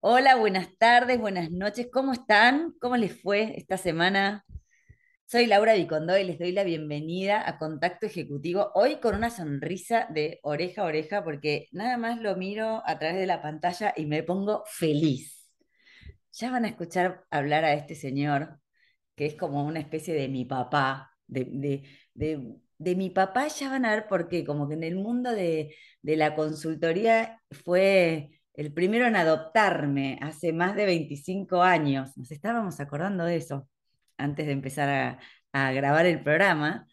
Hola, buenas tardes, buenas noches. ¿Cómo están? ¿Cómo les fue esta semana? Soy Laura Vicondó y les doy la bienvenida a Contacto Ejecutivo. Hoy con una sonrisa de oreja a oreja porque nada más lo miro a través de la pantalla y me pongo feliz. Ya van a escuchar hablar a este señor que es como una especie de mi papá, de, mi papá ya van a ver por qué, como que en el mundo de la consultoría fue el primero en adoptarme hace más de 25 años. Nos estábamos acordando de eso antes de empezar a, grabar el programa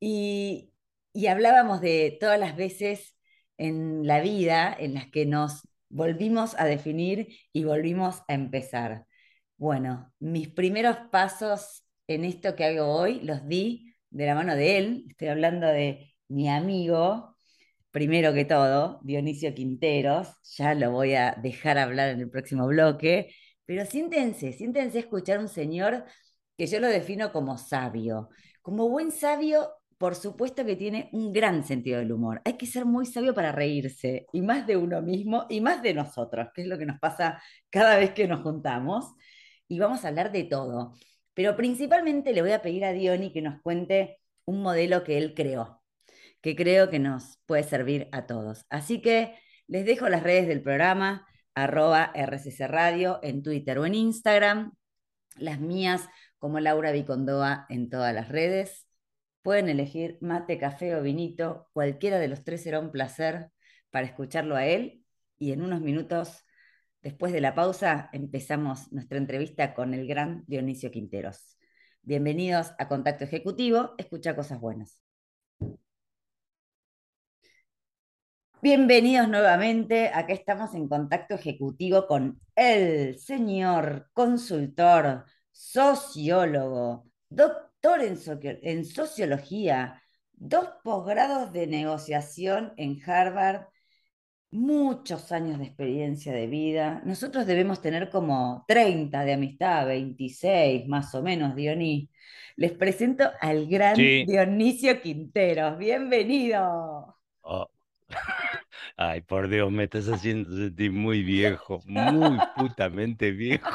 y, y hablábamos de todas las veces en la vida en las que nos volvimos a definir y volvimos a empezar. Bueno, mis primeros pasos en esto que hago hoy los di de la mano de él. Estoy hablando de mi amigo, primero que todo, Dionisio Quinteros. Ya lo voy a dejar hablar en el próximo bloque. Pero siéntense, siéntense a escuchar un señor que yo lo defino como sabio. Como buen sabio, por supuesto que tiene un gran sentido del humor. Hay que ser muy sabio para reírse, y más de uno mismo, y más de nosotros, que es lo que nos pasa cada vez que nos juntamos y vamos a hablar de todo. Pero principalmente le voy a pedir a Diony que nos cuente un modelo que él creó, que creo que nos puede servir a todos. Así que les dejo las redes del programa, arroba RCC Radio en Twitter o en Instagram, las mías como Laura Vicondoa en todas las redes. Pueden elegir mate, café o vinito, cualquiera de los tres será un placer para escucharlo a él y en unos minutos Después de la pausa empezamos nuestra entrevista con el gran Dionisio Quinteros. Bienvenidos a Contacto Ejecutivo, escucha cosas buenas. Bienvenidos nuevamente, acá estamos en Contacto Ejecutivo con el señor consultor, sociólogo, doctor en, en sociología, dos posgrados de negociación en Harvard muchos años de experiencia de vida. Nosotros debemos tener como 30 de amistad, 26 más o menos, Dionis. Les presento al gran Dionisio Quinteros. Bienvenido. Oh. Ay, por Dios, me estás haciendo sentir muy viejo, muy putamente viejo.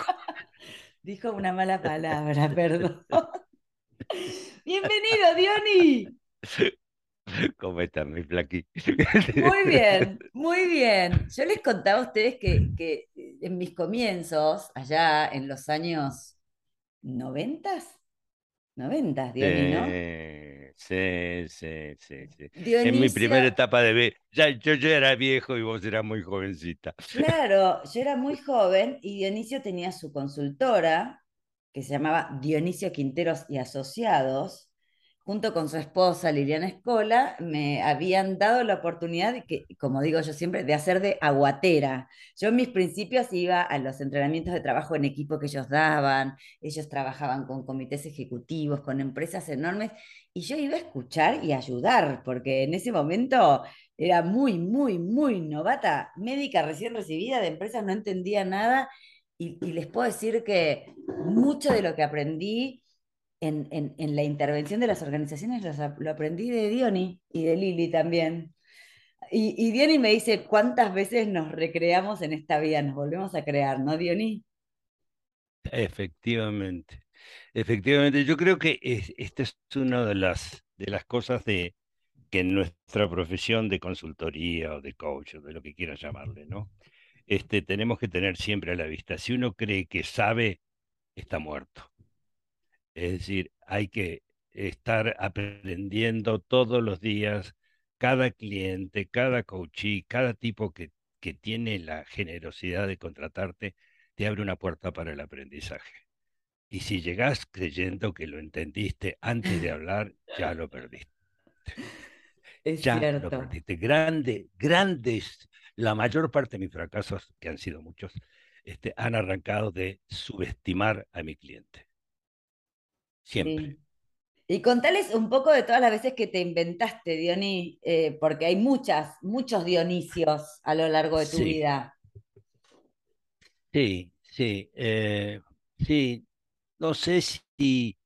Dijo una mala palabra, perdón. Bienvenido, Diony. ¿Cómo están, mi flaqui? Muy bien, muy bien. Yo les contaba a ustedes que, que en mis comienzos, allá en los años noventas, noventas, Dionis, ¿no? sí, sí, sí, sí. En mi primera etapa de ya, yo ya era viejo y vos eras muy jovencita. Claro, yo era muy joven y Dionisio tenía su consultora que se llamaba Dionisio Quinteros y Asociados junto con su esposa Liliana Escola, me habían dado la oportunidad, de que, como digo yo siempre, de hacer de aguatera. Yo en mis principios iba a los entrenamientos de trabajo en equipo que ellos daban, ellos trabajaban con comités ejecutivos, con empresas enormes, y yo iba a escuchar y ayudar, porque en ese momento era muy, muy, muy novata, médica recién recibida de empresas, no entendía nada, y, y les puedo decir que mucho de lo que aprendí en, en, la intervención de las organizaciones lo aprendí de Diony y de Lili también. Y, y Diony me dice, ¿cuántas veces nos recreamos en esta vida? Nos volvemos a crear, ¿no, Diony? Efectivamente, efectivamente. Yo creo que es, esta es una de las, de las cosas de, que en nuestra profesión de consultoría o de coach o de lo que quieras llamarle, ¿no? Este, tenemos que tener siempre a la vista. Si uno cree que sabe, está muerto. Es decir, hay que estar aprendiendo todos los días, cada cliente, cada coachee, cada tipo que, que tiene la generosidad de contratarte, te abre una puerta para el aprendizaje. Y si llegás creyendo que lo entendiste antes de hablar, ya lo perdiste. Es ya cierto. lo perdiste. Grande, grandes, la mayor parte de mis fracasos, que han sido muchos, este, han arrancado de subestimar a mi cliente. Siempre. Y contales un poco de todas las veces que te inventaste, Dionis, eh, porque hay muchas, muchos Dionisios a lo largo de tu vida. Sí, sí, eh, sí. No sé si,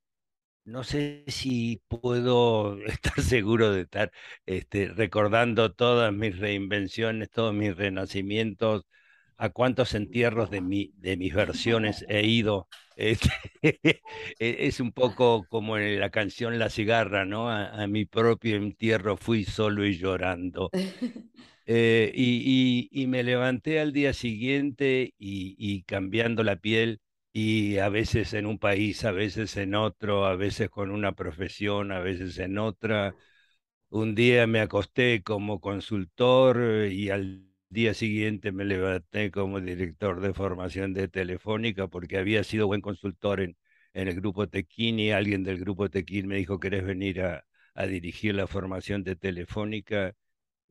no sé si puedo estar seguro de estar este, recordando todas mis reinvenciones, todos mis renacimientos a cuántos entierros de, mi, de mis versiones he ido. Este, e, es un poco como en la canción La cigarra, ¿no? A, mi propio entierro fui solo y llorando. Eh, y, y, me levanté al día siguiente y, y cambiando la piel y a veces en un país, a veces en otro, a veces con una profesión, a veces en otra. Un día me acosté como consultor y al día siguiente me levanté como director de formación de Telefónica porque había sido buen consultor en, en el grupo Tequín y alguien del grupo Tequín me dijo, ¿querés venir a, a dirigir la formación de Telefónica?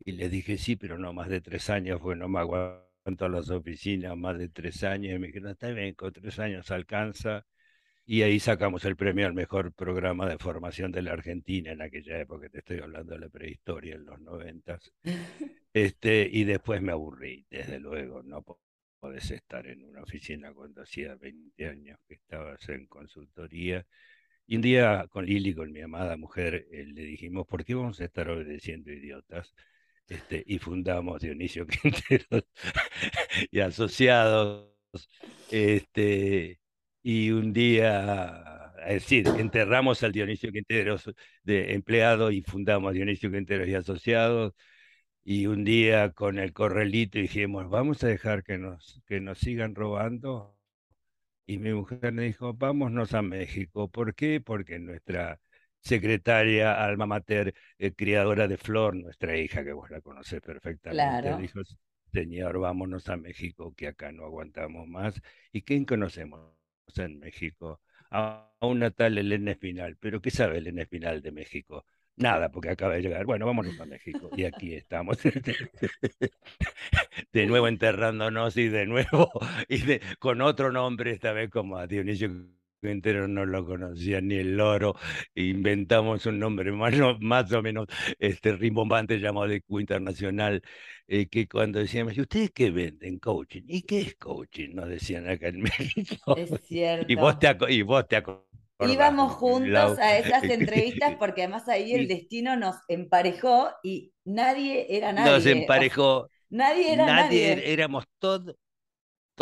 Y le dije, sí, pero no más de tres años, porque no me aguanto las oficinas más de tres años. Y me dijeron, está bien, con tres años alcanza. Y ahí sacamos el premio al mejor programa de formación de la Argentina en aquella época, te estoy hablando de la prehistoria, en los noventas. Este, y después me aburrí, desde luego, no podés estar en una oficina cuando hacía 20 años que estabas en consultoría. Y un día con Lili, con mi amada mujer, eh, le dijimos, ¿por qué vamos a estar obedeciendo idiotas? Este, y fundamos Dionisio Quinteros y asociados. Este, y un día, es decir, enterramos al Dionisio Quinteros de empleado y fundamos Dionisio Quinteros y asociados. Y un día con el correlito dijimos, vamos a dejar que nos, que nos sigan robando. Y mi mujer me dijo, vámonos a México. ¿Por qué? Porque nuestra secretaria, alma mater, eh, criadora de Flor, nuestra hija, que vos la conocés perfectamente, dijo, señor, vámonos a México, que acá no aguantamos más. ¿Y quién conocemos en México? A, una tal Elena Espinal. ¿Pero qué sabe Elena Espinal de México? Nada, porque acaba de llegar. Bueno, vámonos a México. Y aquí estamos. de nuevo enterrándonos y de nuevo y con otro nombre, esta vez como a Dionisio entero no lo conocía ni el loro, inventamos un nombre más, más o menos este, rimbombante llamado de Q Internacional, eh, que cuando decíamos, ¿y ustedes qué venden? Coaching. ¿Y qué es coaching? Nos decían acá en México. Es cierto. Y vos te, y vos te Íbamos juntos a esas entrevistas porque además ahí el destino nos emparejó y nadie era nadie. Nos emparejó. Nadie era nadie. nadie. Éramos todos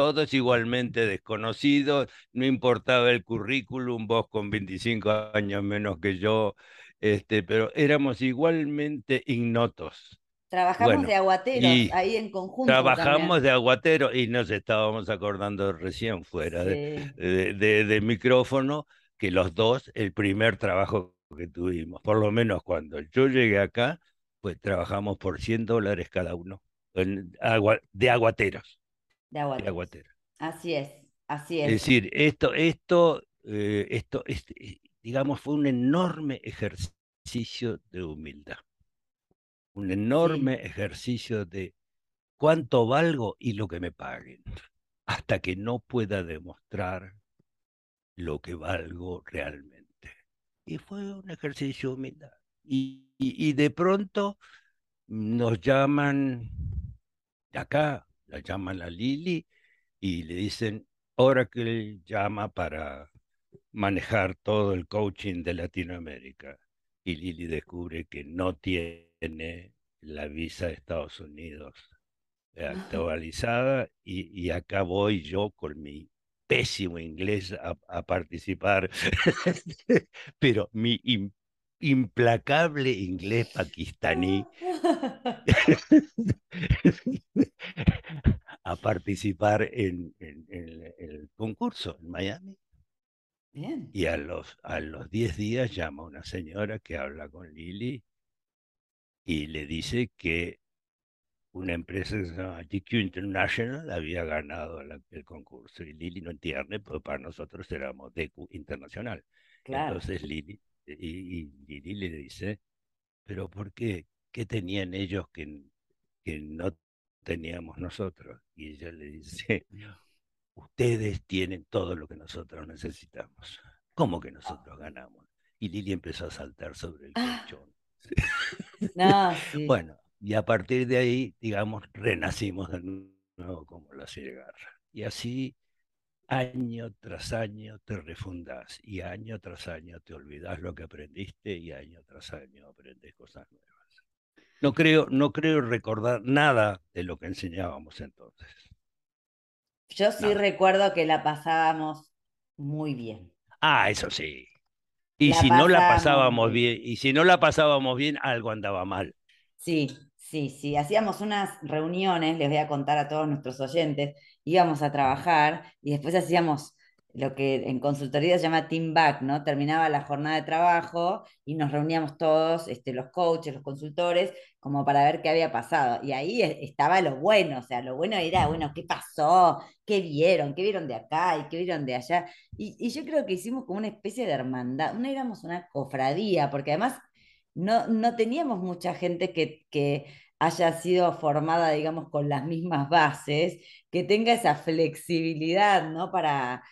todos igualmente desconocidos, no importaba el currículum, vos con 25 años menos que yo, este, pero éramos igualmente ignotos. Trabajamos de aguateros ahí en conjunto. Trabajamos de aguateros y nos estábamos acordando recién fuera de, de, micrófono que los dos, el primer trabajo que tuvimos, por lo menos cuando yo llegué acá, pues trabajamos por 100 dólares cada uno en agua, de aguateros de aguatera. Así es, así es. Es decir, esto, esto, eh, esto, este, digamos, fue un enorme ejercicio de humildad. Un enorme ejercicio de cuánto valgo y lo que me paguen, hasta que no pueda demostrar lo que valgo realmente. Y fue un ejercicio de humildad. y de pronto nos llaman de acá, la llaman a Lili y le dicen, Oracle llama para manejar todo el coaching de Latinoamérica. Y Lili descubre que no tiene la visa de Estados Unidos actualizada y, acá voy yo con mi pésimo inglés a, participar, pero mi implacable inglés pakistaní a participar en, el concurso en Miami. Y a los, a los 10 días llama una señora que habla con Lili y le dice que una empresa que se llama GQ International había ganado el concurso. Y Lili no entiende, porque para nosotros éramos DQ Internacional. Entonces Lili, y, Lili le dice, pero ¿por qué? ¿Qué tenían ellos que, que no teníamos nosotros. Y ella le dice, ustedes tienen todo lo que nosotros necesitamos. ¿Cómo que nosotros ganamos? Y Lili empezó a saltar sobre el ah. colchón. Bueno, y a partir de ahí, digamos, renacimos de nuevo como la cigarra. Y así, año tras año te refundas y año tras año te olvidas lo que aprendiste y año tras año aprendes cosas nuevas. No creo, no creo recordar nada de lo que enseñábamos entonces. Yo sí No. recuerdo que la pasábamos muy bien. Ah, eso sí. Y La si no la pasábamos bien, y si no la pasábamos bien, algo andaba mal. Sí, sí, sí. Hacíamos unas reuniones, les voy a contar a todos nuestros oyentes, íbamos a trabajar y después hacíamos lo que en consultoría se llama team back, ¿no? Terminaba la jornada de trabajo y nos reuníamos todos, este, los coaches, los consultores, como para ver qué había pasado. Y ahí e- estaba lo bueno, o sea, lo bueno era, bueno, ¿qué pasó? ¿Qué vieron? ¿Qué vieron de acá y qué vieron de allá? Y, yo creo que hicimos como una especie de hermandad, no éramos una cofradía, porque además no, no teníamos mucha gente que, que haya sido formada, digamos, con las mismas bases, que tenga esa flexibilidad, ¿no? Para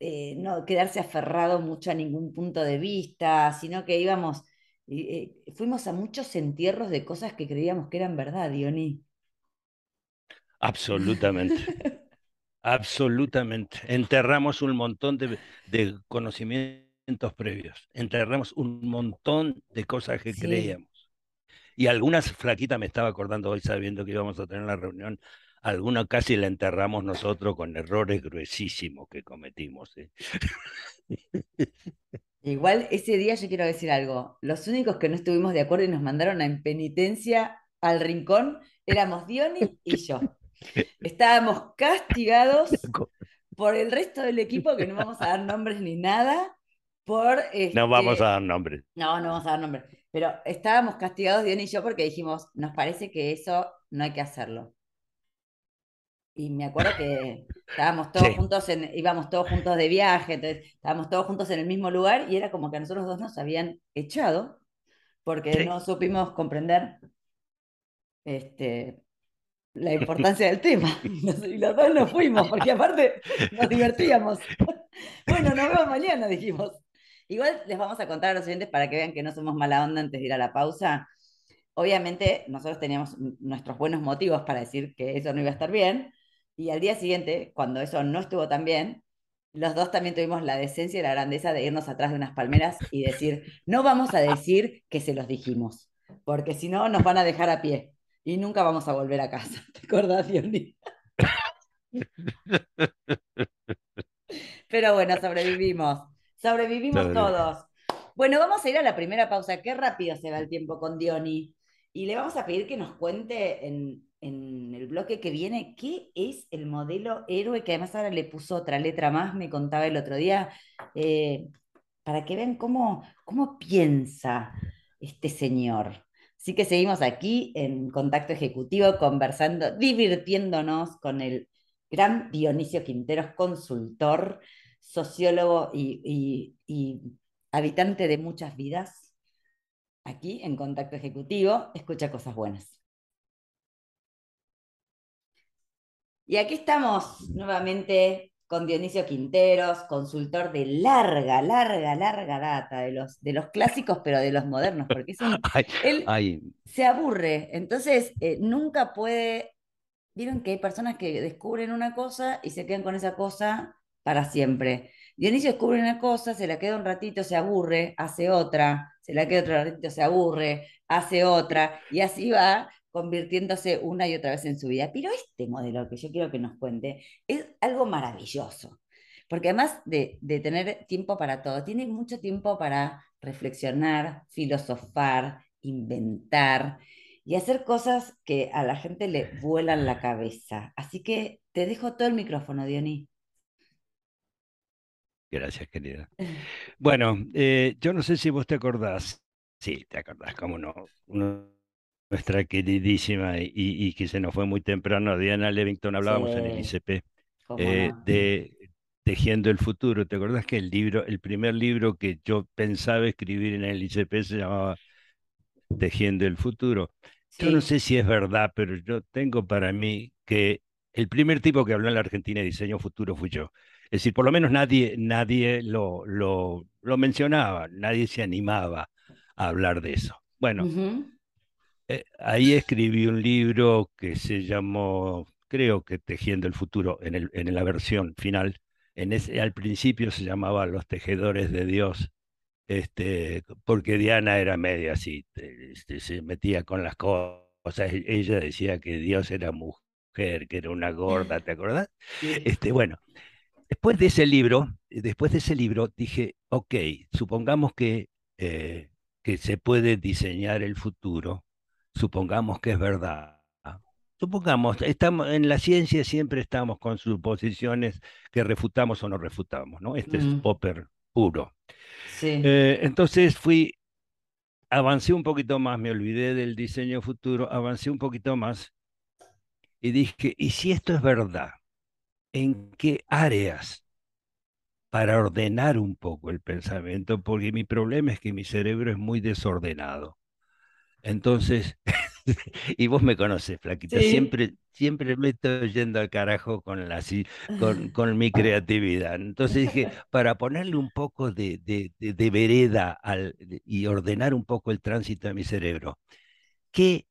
eh, no quedarse aferrado mucho a ningún punto de vista, sino que íbamos, eh, eh, fuimos a muchos entierros de cosas que creíamos que eran verdad, Dioní. Absolutamente, absolutamente. Enterramos un montón de, de conocimientos previos, enterramos un montón de cosas que Sí, creíamos. Y algunas, flaquita, me estaba acordando hoy sabiendo que íbamos a tener la reunión, alguna casi la enterramos nosotros con errores gruesísimos que cometimos. ¿eh? igual ese día yo quiero decir algo, los únicos que no estuvimos de acuerdo y nos mandaron a en penitencia al rincón éramos Diony y yo. Estábamos castigados por el resto del equipo, que no vamos a dar nombres ni nada, por No vamos a este, dar nombres. no, no vamos a dar nombres, pero estábamos castigados Diony y yo porque dijimos, nos parece que eso no hay que hacerlo. Y me acuerdo que estábamos todos Sí, juntos, en, íbamos todos juntos de viaje, entonces estábamos todos juntos en el mismo lugar y era como que a nosotros dos nos habían echado porque sí. no supimos comprender este, la importancia del tema. Y los dos nos fuimos, porque aparte nos divertíamos. Bueno, nos vemos mañana, dijimos. Igual les vamos a contar a los oyentes para que vean que no somos mala onda antes de ir a la pausa. Obviamente, nosotros teníamos nuestros buenos motivos para decir que eso no iba a estar bien. Y al día siguiente, cuando eso no estuvo tan bien, los dos también tuvimos la decencia y la grandeza de irnos atrás de unas palmeras y decir, no vamos a decir que se los dijimos, porque si no nos van a dejar a pie y nunca vamos a volver a casa. ¿Te acordás, Diony? Pero bueno, sobrevivimos. Sobrevivimos Sobre- todos. Bueno, vamos a ir a la primera pausa. Qué rápido se va el tiempo con Diony. Y le vamos a pedir que nos cuente en, en el bloque que viene qué es el modelo héroe, que además ahora le puso otra letra más, me contaba el otro día, eh, para que vean cómo, cómo piensa este señor. Así que seguimos aquí en Contacto Ejecutivo, conversando, divirtiéndonos con el gran Dionisio Quinteros, consultor, sociólogo y, y- y habitante de muchas vidas. Aquí en Contacto Ejecutivo, escucha cosas buenas. Y aquí estamos nuevamente con Dionisio Quinteros, consultor de larga, larga, larga data, de los, de los clásicos, pero de los modernos, porque es un, Ay, él ay, se aburre, entonces eh, nunca puede, vieron que hay personas que descubren una cosa y se quedan con esa cosa para siempre. Dionisio descubre una cosa, se la queda un ratito, se aburre, hace otra, se la queda otro ratito, se aburre, hace otra, y así va convirtiéndose una y otra vez en su vida. Pero este modelo que yo quiero que nos cuente es algo maravilloso, porque además de, de tener tiempo para todo, tiene mucho tiempo para reflexionar, filosofar, inventar y hacer cosas que a la gente le vuelan la cabeza. Así que te dejo todo el micrófono, Diony. Gracias, querida. Bueno, eh, yo no sé si vos te acordás, sí, te acordás, cómo no, Uno- nuestra queridísima y, y que se nos fue muy temprano, Diana Levington, hablábamos en el ICP, eh, no. de Tejiendo el Futuro. ¿Te acordás que el libro, el primer libro que yo pensaba escribir en el ICP se llamaba Tejiendo el Futuro? Yo no sé si es verdad, pero yo tengo para mí que el primer tipo que habló en la Argentina de diseño futuro fui yo. Es decir, por lo menos nadie, nadie lo, lo, lo mencionaba, nadie se animaba a hablar de eso. Bueno, eh, ahí escribí un libro que se llamó, creo que Tejiendo el Futuro, en el, en la versión final. En ese, al principio se llamaba Los Tejedores de Dios, este, porque Diana era media así, te- este, se metía con las cosas. e- Ella decía que Dios era mujer que era una gorda, ¿te acordás? Este, bueno, después de ese libro, después de ese libro dije, ok, supongamos que, eh, que se puede diseñar el futuro, supongamos que es verdad. Supongamos, estamos en la ciencia siempre estamos con suposiciones que refutamos o no refutamos, ¿no? Este es Mm, Popper puro. sí. Eh, entonces fui, avancé un poquito más, me olvidé del diseño futuro, avancé un poquito más y dije, ¿y si esto es verdad? ¿En qué áreas para ordenar un poco el pensamiento? Porque mi problema es que mi cerebro es muy desordenado. Entonces, y vos me conoces, Flaquita, Sí. siempre, siempre me estoy yendo al carajo con, la, con, con mi creatividad. Entonces dije, para ponerle un poco de, de, de- de vereda al, y ordenar un poco el tránsito de mi cerebro, ¿qué,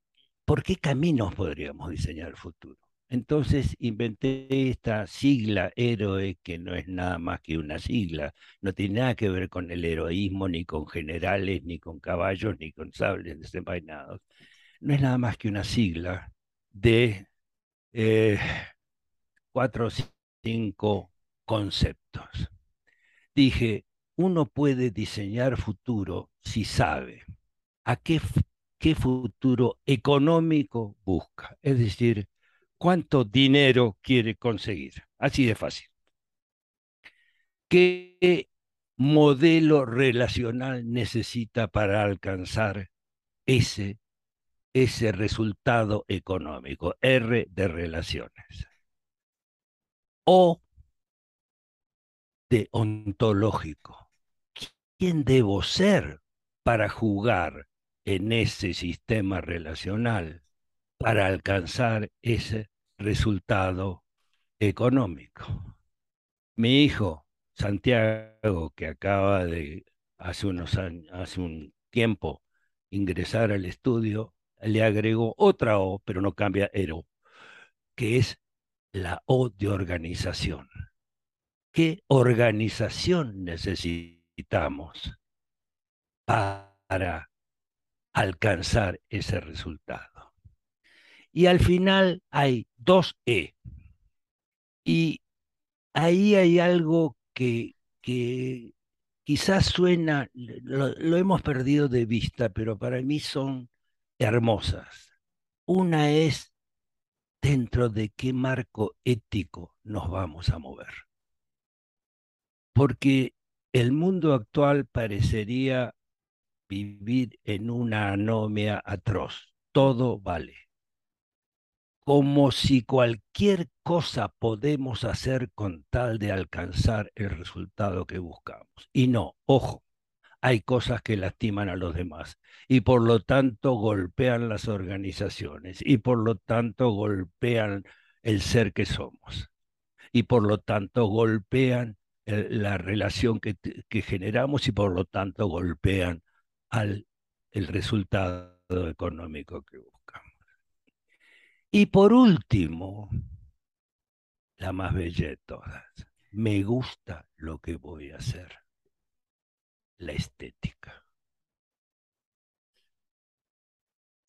por qué caminos podríamos diseñar el futuro? Entonces inventé esta sigla héroe, que no es nada más que una sigla, no tiene nada que ver con el heroísmo, ni con generales, ni con caballos, ni con sables desenvainados. No es nada más que una sigla de eh, cuatro o cinco conceptos. Dije, uno puede diseñar futuro si sabe a qué, qué futuro económico busca, es decir, cuánto dinero quiere conseguir. Así de fácil. ¿Qué modelo relacional necesita para alcanzar ese, ese resultado económico? R de relaciones. O de ontológico. ¿Quién debo ser para jugar en ese sistema relacional para alcanzar ese resultado económico? Mi hijo, Santiago, que acaba de hace unos hace un tiempo ingresar al estudio, le agregó otra O, pero no cambia Ero, que es la O de organización. ¿Qué organización necesitamos para alcanzar ese resultado? Y al final hay dos E. Y ahí hay algo que, que quizás suena, lo, lo, hemos perdido de vista, pero para mí son hermosas. Una es dentro de qué marco ético nos vamos a mover. Porque el mundo actual parecería vivir en una anomia atroz. Todo vale. Como si cualquier cosa podemos hacer con tal de alcanzar el resultado que buscamos. Y no, ojo, hay cosas que lastiman a los demás y por lo tanto golpean las organizaciones y por lo tanto golpean el ser que somos y por lo tanto golpean el, la relación que, generamos y por lo tanto golpean el resultado económico que buscamos. Y por último, la más bella de todas, me gusta lo que voy a hacer, la estética.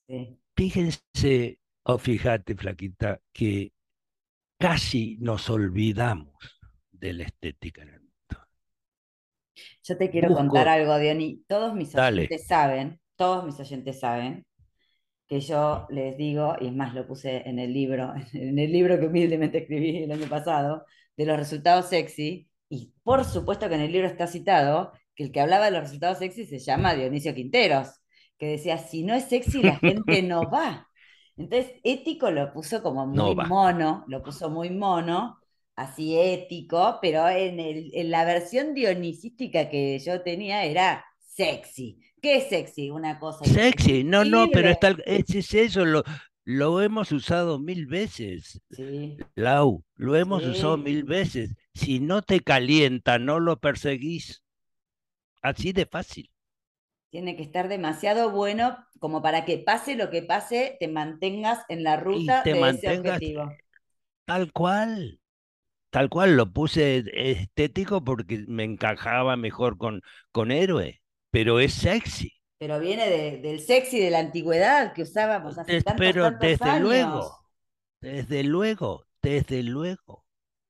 Sí. Fíjense, o oh, fíjate, flaquita, que casi nos olvidamos de la estética en el mundo. Yo te quiero Busco... contar algo, Diony. Todos mis Dale. oyentes saben, todos mis oyentes saben que yo les digo, y es más lo puse en el libro, en el libro que humildemente escribí el año pasado, de los resultados sexy, y por supuesto que en el libro está citado que el que hablaba de los resultados sexy se llama Dionisio Quinteros, que decía, si no es sexy la gente no va. Entonces, ético lo puso como muy No mono, lo puso muy mono, así ético, pero en, el, en la versión dionisística que yo tenía era sexy. ¿Qué es sexy? Una cosa. Sexy, no, no, pero está, es, es eso, lo, lo hemos usado mil veces. Sí, Lau, lo hemos Sí. usado mil veces. Si no te calienta, no lo perseguís. Así de fácil. tiene que estar demasiado bueno como para que pase lo que pase, te mantengas en la ruta te de ese objetivo. tal cual. Tal cual, lo puse estético porque me encajaba mejor con, con héroe, pero es sexy. Pero viene de- del sexy de la antigüedad que usábamos hace tantos, pero tantos desde años. luego, Desde luego, desde luego,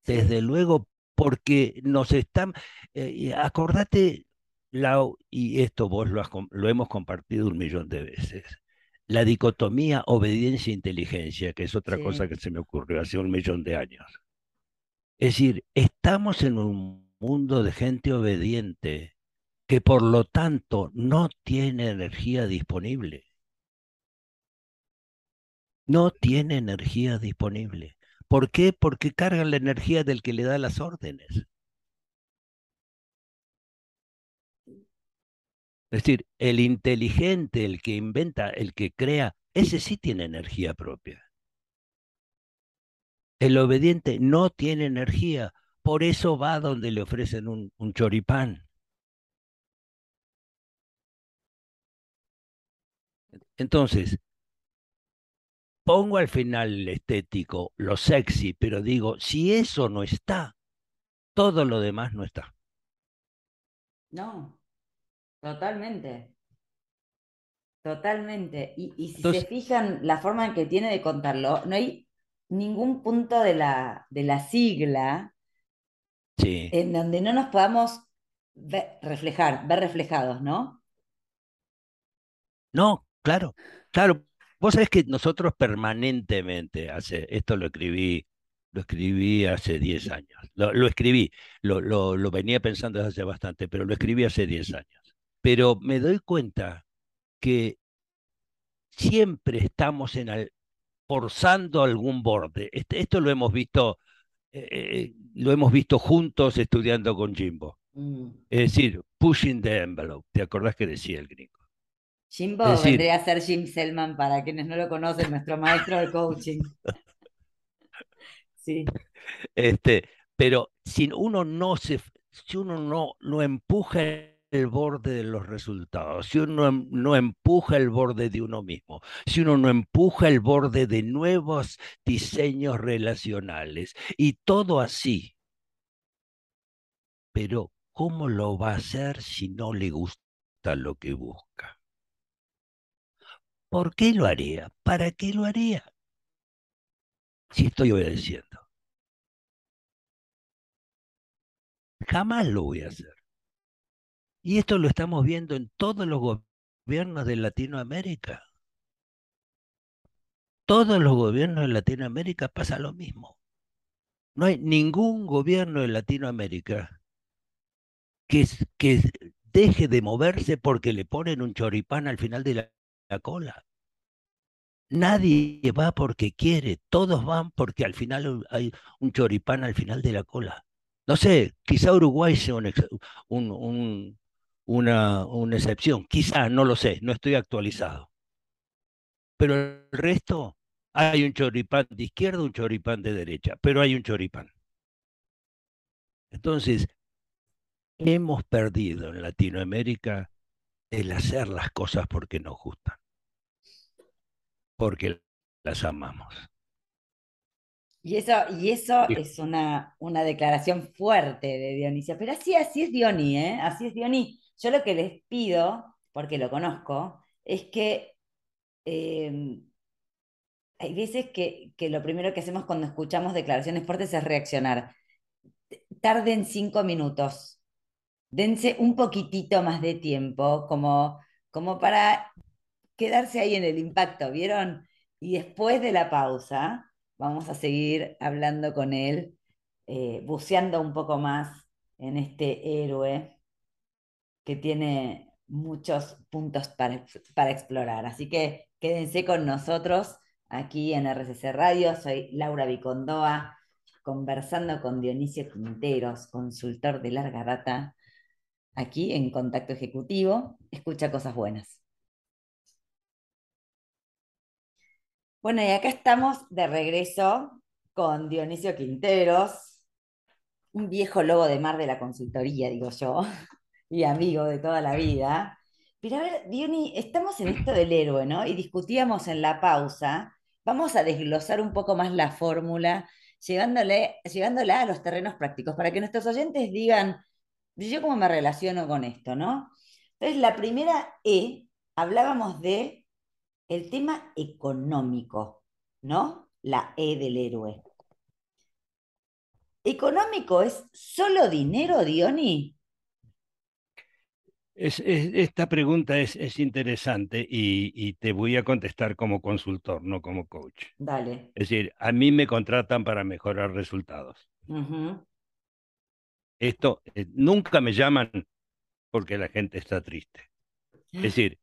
desde luego, porque nos están, eh, acordate, Lau, y esto vos lo, lo hemos compartido un millón de veces, la dicotomía obediencia-inteligencia, que es otra cosa que se me ocurrió hace un millón de años. Es decir, estamos en un mundo de gente obediente que por lo tanto no tiene energía disponible. No tiene energía disponible. ¿Por qué? Porque cargan la energía del que le da las órdenes. Es decir, el inteligente, el que inventa, el que crea, ese sí tiene energía propia. El obediente no tiene energía, por eso va donde le ofrecen un, un choripán. Entonces, pongo al final el estético, lo sexy, pero digo, si eso no está, todo lo demás no está. No, totalmente. Totalmente. Y, si se fijan la forma en que tiene de contarlo, no hay ningún punto de la, de la sigla en donde no nos podamos reflejar, ver reflejados, ¿no? No, claro, claro. Vos sabés que nosotros permanentemente, hace, esto lo escribí, lo escribí hace 10 años, lo, escribí, lo, lo, venía pensando desde hace bastante, pero lo escribí hace 10 años. Pero me doy cuenta que siempre estamos en al, forzando algún borde. Este, esto lo hemos visto, eh, eh, lo hemos visto juntos estudiando con Jimbo. Mm. Es decir, pushing the envelope. ¿Te acordás que decía el gringo? Jimbo vendría a ser Jim Selman para quienes no lo conocen, nuestro maestro de coaching. Sí. Este, pero si uno no se, si uno no, no empuja el borde de los resultados, si uno no empuja el borde de uno mismo, si uno no empuja el borde de nuevos diseños relacionales y todo así, pero ¿cómo lo va a hacer si no le gusta lo que busca? ¿Por qué lo haría? ¿Para qué lo haría? Si estoy obedeciendo. Jamás lo voy a hacer. Y esto lo estamos viendo en todos los gobiernos de Latinoamérica. Todos los gobiernos de Latinoamérica pasa lo mismo. No hay ningún gobierno de Latinoamérica que, que deje de moverse porque le ponen un choripán al final de la, la cola. Nadie va porque quiere, todos van porque al final hay un choripán al final de la cola. No sé, quizá Uruguay sea un, una, una excepción. Quizá, no lo sé, no estoy actualizado. Pero el resto, hay un choripán de izquierda, un choripán de derecha, pero hay un choripán. Entonces, hemos perdido en Latinoamérica el hacer las cosas porque nos gustan, porque las amamos. Y eso, y eso es una, una declaración fuerte de Dionisia. Pero así, así es Dioni, ¿eh? Así es Dioni. Yo lo que les pido, porque lo conozco, es que em, hay veces que, lo primero que hacemos cuando escuchamos declaraciones fuertes es reaccionar. Tarden cinco minutos, dense un poquitito más de tiempo, como, como para quedarse ahí en el impacto, ¿vieron? Y después de la pausa, vamos a seguir hablando con él, eh, buceando un poco más en este héroe que tiene muchos puntos para, para explorar. Así que quédense con nosotros aquí en RCC Radio. Soy Laura Vicondoa, conversando con Dionisio Quinteros, consultor de larga data, aquí en Contacto Ejecutivo. Escucha cosas buenas. Bueno, y acá estamos de regreso con Dionisio Quinteros, un viejo lobo de mar de la consultoría, digo yo, y amigo de toda la vida. Pero a ver, Diony, estamos en esto del héroe, ¿no? Y discutíamos en la pausa, vamos a desglosar un poco más la fórmula, llevándole, llevándola a los terrenos prácticos, para que nuestros oyentes digan, yo cómo me relaciono con esto, ¿no? Entonces, la primera E, hablábamos de el tema económico, ¿no? la E del héroe. ¿Económico es solo dinero, Diony? Es, esta pregunta es, es interesante y, te voy a contestar como consultor, no como coach. Dale. Es decir, a mí me contratan para mejorar resultados. Esto eh, nunca me llaman porque la gente está triste. Es decir,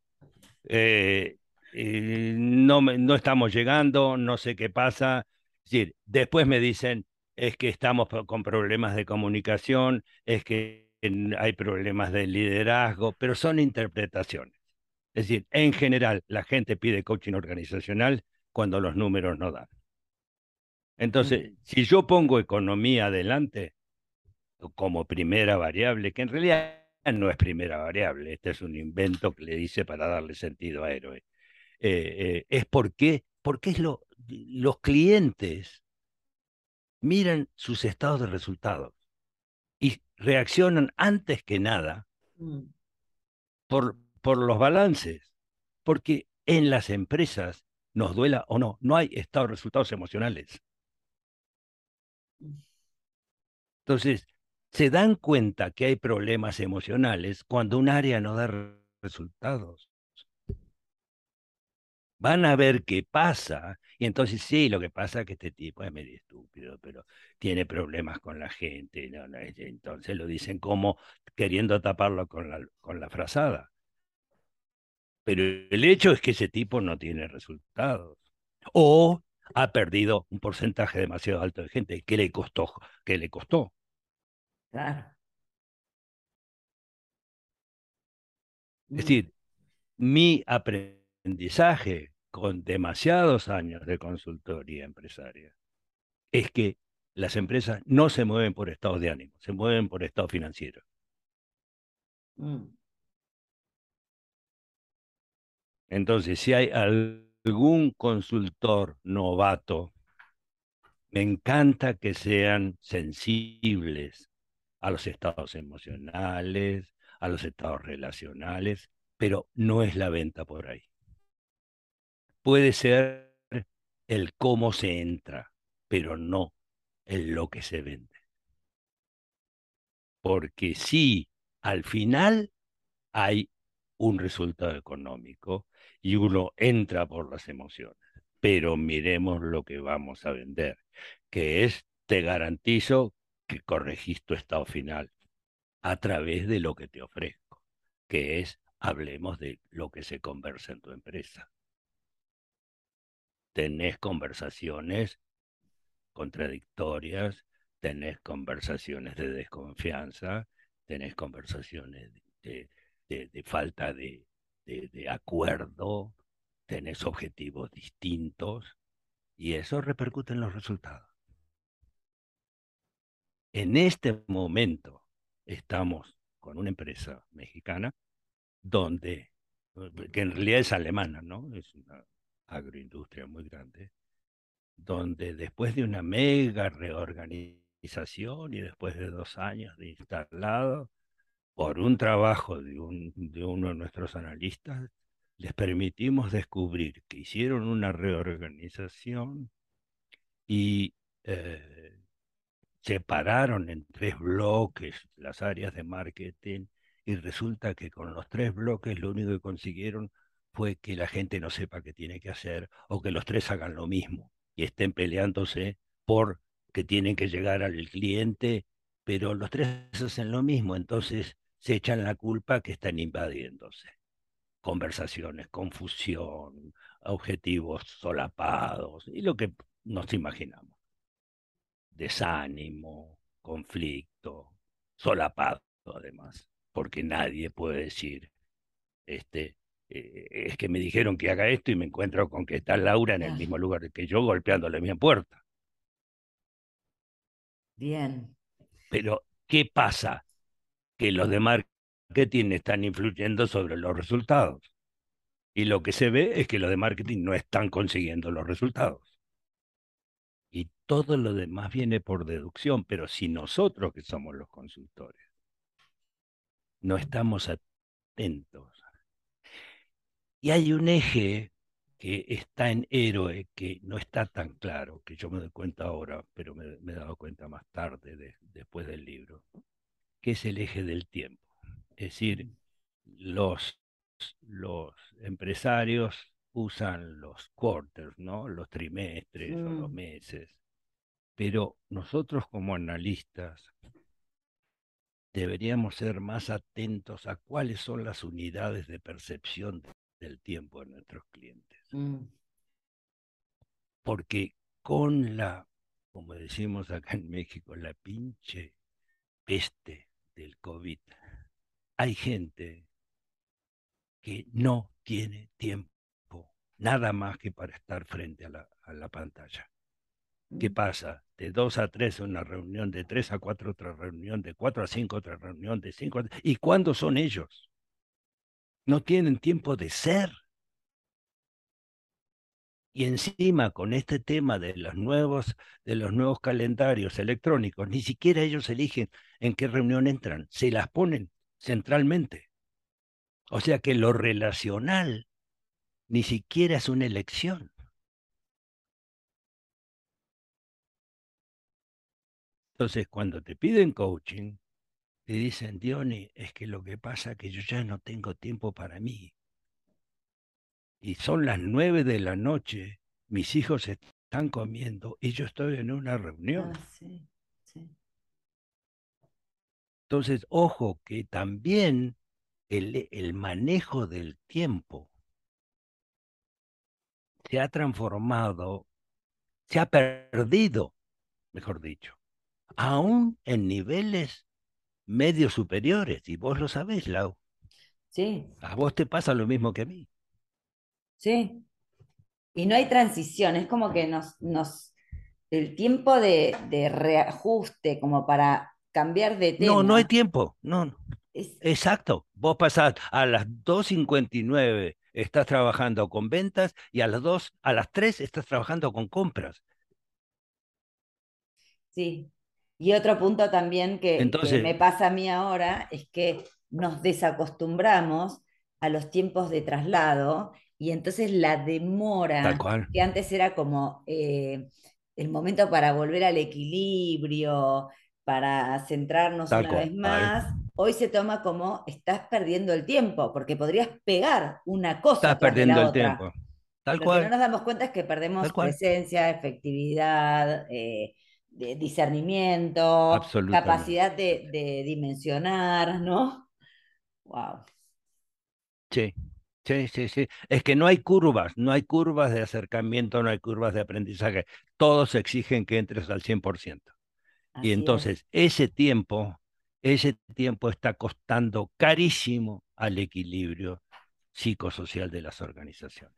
eh, eh, no, no estamos llegando, no sé qué pasa. Es decir, después me dicen, es que estamos con problemas de comunicación, es que hay problemas de liderazgo, pero son interpretaciones. Es decir, en general, la gente pide coaching organizacional cuando los números no dan. Entonces, si yo pongo economía adelante como primera variable, que en realidad no es primera variable, este es un invento que le dice para darle sentido a héroe, eh, eh, es porque, porque es lo, los clientes miran sus estados de resultados y reaccionan antes que nada mm. por, por los balances, porque en las empresas, nos duela o no, no hay estados de resultados emocionales. Entonces, se dan cuenta que hay problemas emocionales cuando un área no da resultados. Van a ver qué pasa. Y entonces sí, lo que pasa es que este tipo es medio estúpido, pero tiene problemas con la gente. entonces lo dicen como queriendo taparlo con la, con la frazada. Pero el hecho es que ese tipo no tiene resultados. O ha perdido un porcentaje demasiado alto de gente. que le costó? ¿Qué le costó? Claro. Es decir, mi aprendizaje con demasiados años de consultoría empresaria es que las empresas no se mueven por estados de ánimo, se mueven por estado financiero. Mm. Entonces, si hay algún consultor novato, me encanta que sean sensibles a los estados emocionales, a los estados relacionales, pero no es la venta por ahí. Puede ser el cómo se entra, pero no el lo que se vende. Porque si al final hay un resultado económico y uno entra por las emociones, pero miremos lo que vamos a vender, que es, te garantizo que corregís tu estado final a través de lo que te ofrezco, que es, hablemos de lo que se conversa en tu empresa. Tenés conversaciones contradictorias, tenés conversaciones de desconfianza, tenés conversaciones de, falta de, de acuerdo, tenés objetivos distintos y eso repercute en los resultados. En este momento estamos con una empresa mexicana donde, que en realidad es alemana, ¿no? Es una agroindustria muy grande, donde después de una mega reorganización y después de dos años de instalado, por un trabajo de, de uno de nuestros analistas, les permitimos descubrir que hicieron una reorganización y eh, separaron en tres bloques las áreas de marketing y resulta que con los tres bloques lo único que consiguieron fue que la gente no sepa qué tiene que hacer o que los tres hagan lo mismo y estén peleándose por que tienen que llegar al cliente, pero los tres hacen lo mismo, entonces se echan la culpa que están invadiéndose. Conversaciones, confusión, objetivos solapados y lo que nos imaginamos desánimo, conflicto, solapado además, porque nadie puede decir, este, eh, es que me dijeron que haga esto y me encuentro con que está Laura en el mismo lugar que yo golpeándole mi puerta. Bien. Pero, ¿qué pasa? Que los de marketing están influyendo sobre los resultados. Y lo que se ve es que los de marketing no están consiguiendo los resultados y todo lo demás viene por deducción, pero si nosotros que somos los consultores no estamos atentos. Y hay un eje que está en héroe, que no está tan claro, que yo me doy cuenta ahora, pero me, he dado cuenta más tarde, después del libro, que es el eje del tiempo. Es decir, los, los empresarios usan los quarters, ¿no? los trimestres o los mm. meses, pero nosotros como analistas deberíamos ser más atentos a cuáles son las unidades de percepción del tiempo de nuestros clientes. Mm. Porque con la, como decimos acá en México, la pinche peste del COVID, hay gente que no tiene tiempo nada más que para estar frente a la, pantalla. ¿Qué mm. pasa? De dos a tres una reunión, de tres a cuatro otra reunión, de cuatro a cinco otra reunión, de cinco a... ¿Y cuándo son ellos? No tienen tiempo de ser. Y encima con este tema de los nuevos, de los nuevos calendarios electrónicos, ni siquiera ellos eligen en qué reunión entran, se las ponen centralmente. O sea que lo relacional ni siquiera es una elección. Entonces, cuando te piden coaching, te dicen, Diony, es que lo que pasa es que yo ya no tengo tiempo para mí y son las nueve de la noche, mis hijos están comiendo y yo estoy en una reunión. Ah, Entonces, ojo que también el, el manejo del tiempo se ha transformado, se ha perdido, mejor dicho, aún en niveles medios superiores, y vos lo sabés, Lau. Sí. A vos te pasa lo mismo que a mí. Sí. Y no hay transición, es como que nos, nos el tiempo de, reajuste, como para cambiar de tema. No, no hay tiempo, no. Exacto. Vos pasás a las 2.59, estás trabajando con ventas y a las 2, a las 3 estás trabajando con compras. Sí. Y otro punto también que me pasa a mí ahora es que nos desacostumbramos a los tiempos de traslado y entonces la demora, que antes era como eh, el momento para volver al equilibrio, para centrarnos una vez más, hoy se toma como estás perdiendo el tiempo, porque podrías pegar una cosa. Estás perdiendo el tiempo. Tal Lo cual. que no nos damos cuenta es que perdemos presencia, efectividad, eh, discernimiento, capacidad de, de dimensionar, ¿no? Wow. Sí, Sí, sí, sí. Es que no hay curvas, no hay curvas de acercamiento, no hay curvas de aprendizaje. Todos exigen que entres al 100%. y entonces ese tiempo, ese tiempo está costando carísimo al equilibrio psicosocial de las organizaciones.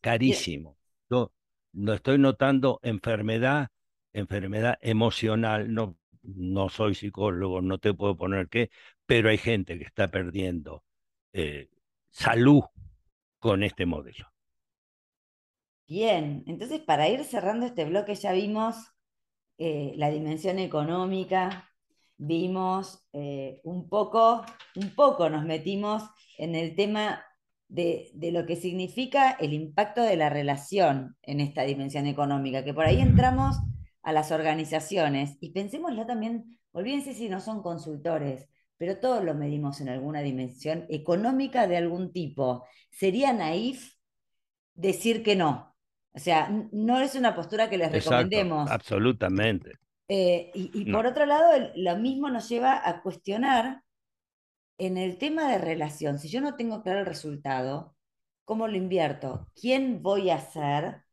Carísimo. Yo no estoy notando enfermedad, enfermedad emocional, no, no soy psicólogo, no te puedo poner qué, pero hay gente que está perdiendo eh, salud con este modelo. Bien, entonces para ir cerrando este bloque ya vimos eh, la dimensión económica, vimos eh, un poco, un poco nos metimos en el tema de, de, lo que significa el impacto de la relación en esta dimensión económica, que por ahí entramos a las organizaciones y pensémoslo también, olvídense si no son consultores, pero todos lo medimos en alguna dimensión económica de algún tipo. Sería naif decir que no. O sea, no es una postura que les recomendemos. Absolutamente. Eh, y, por otro lado, lo mismo nos lleva a cuestionar en el tema de relación. Si yo no tengo claro el resultado, ¿cómo lo invierto? ¿Quién voy a ser?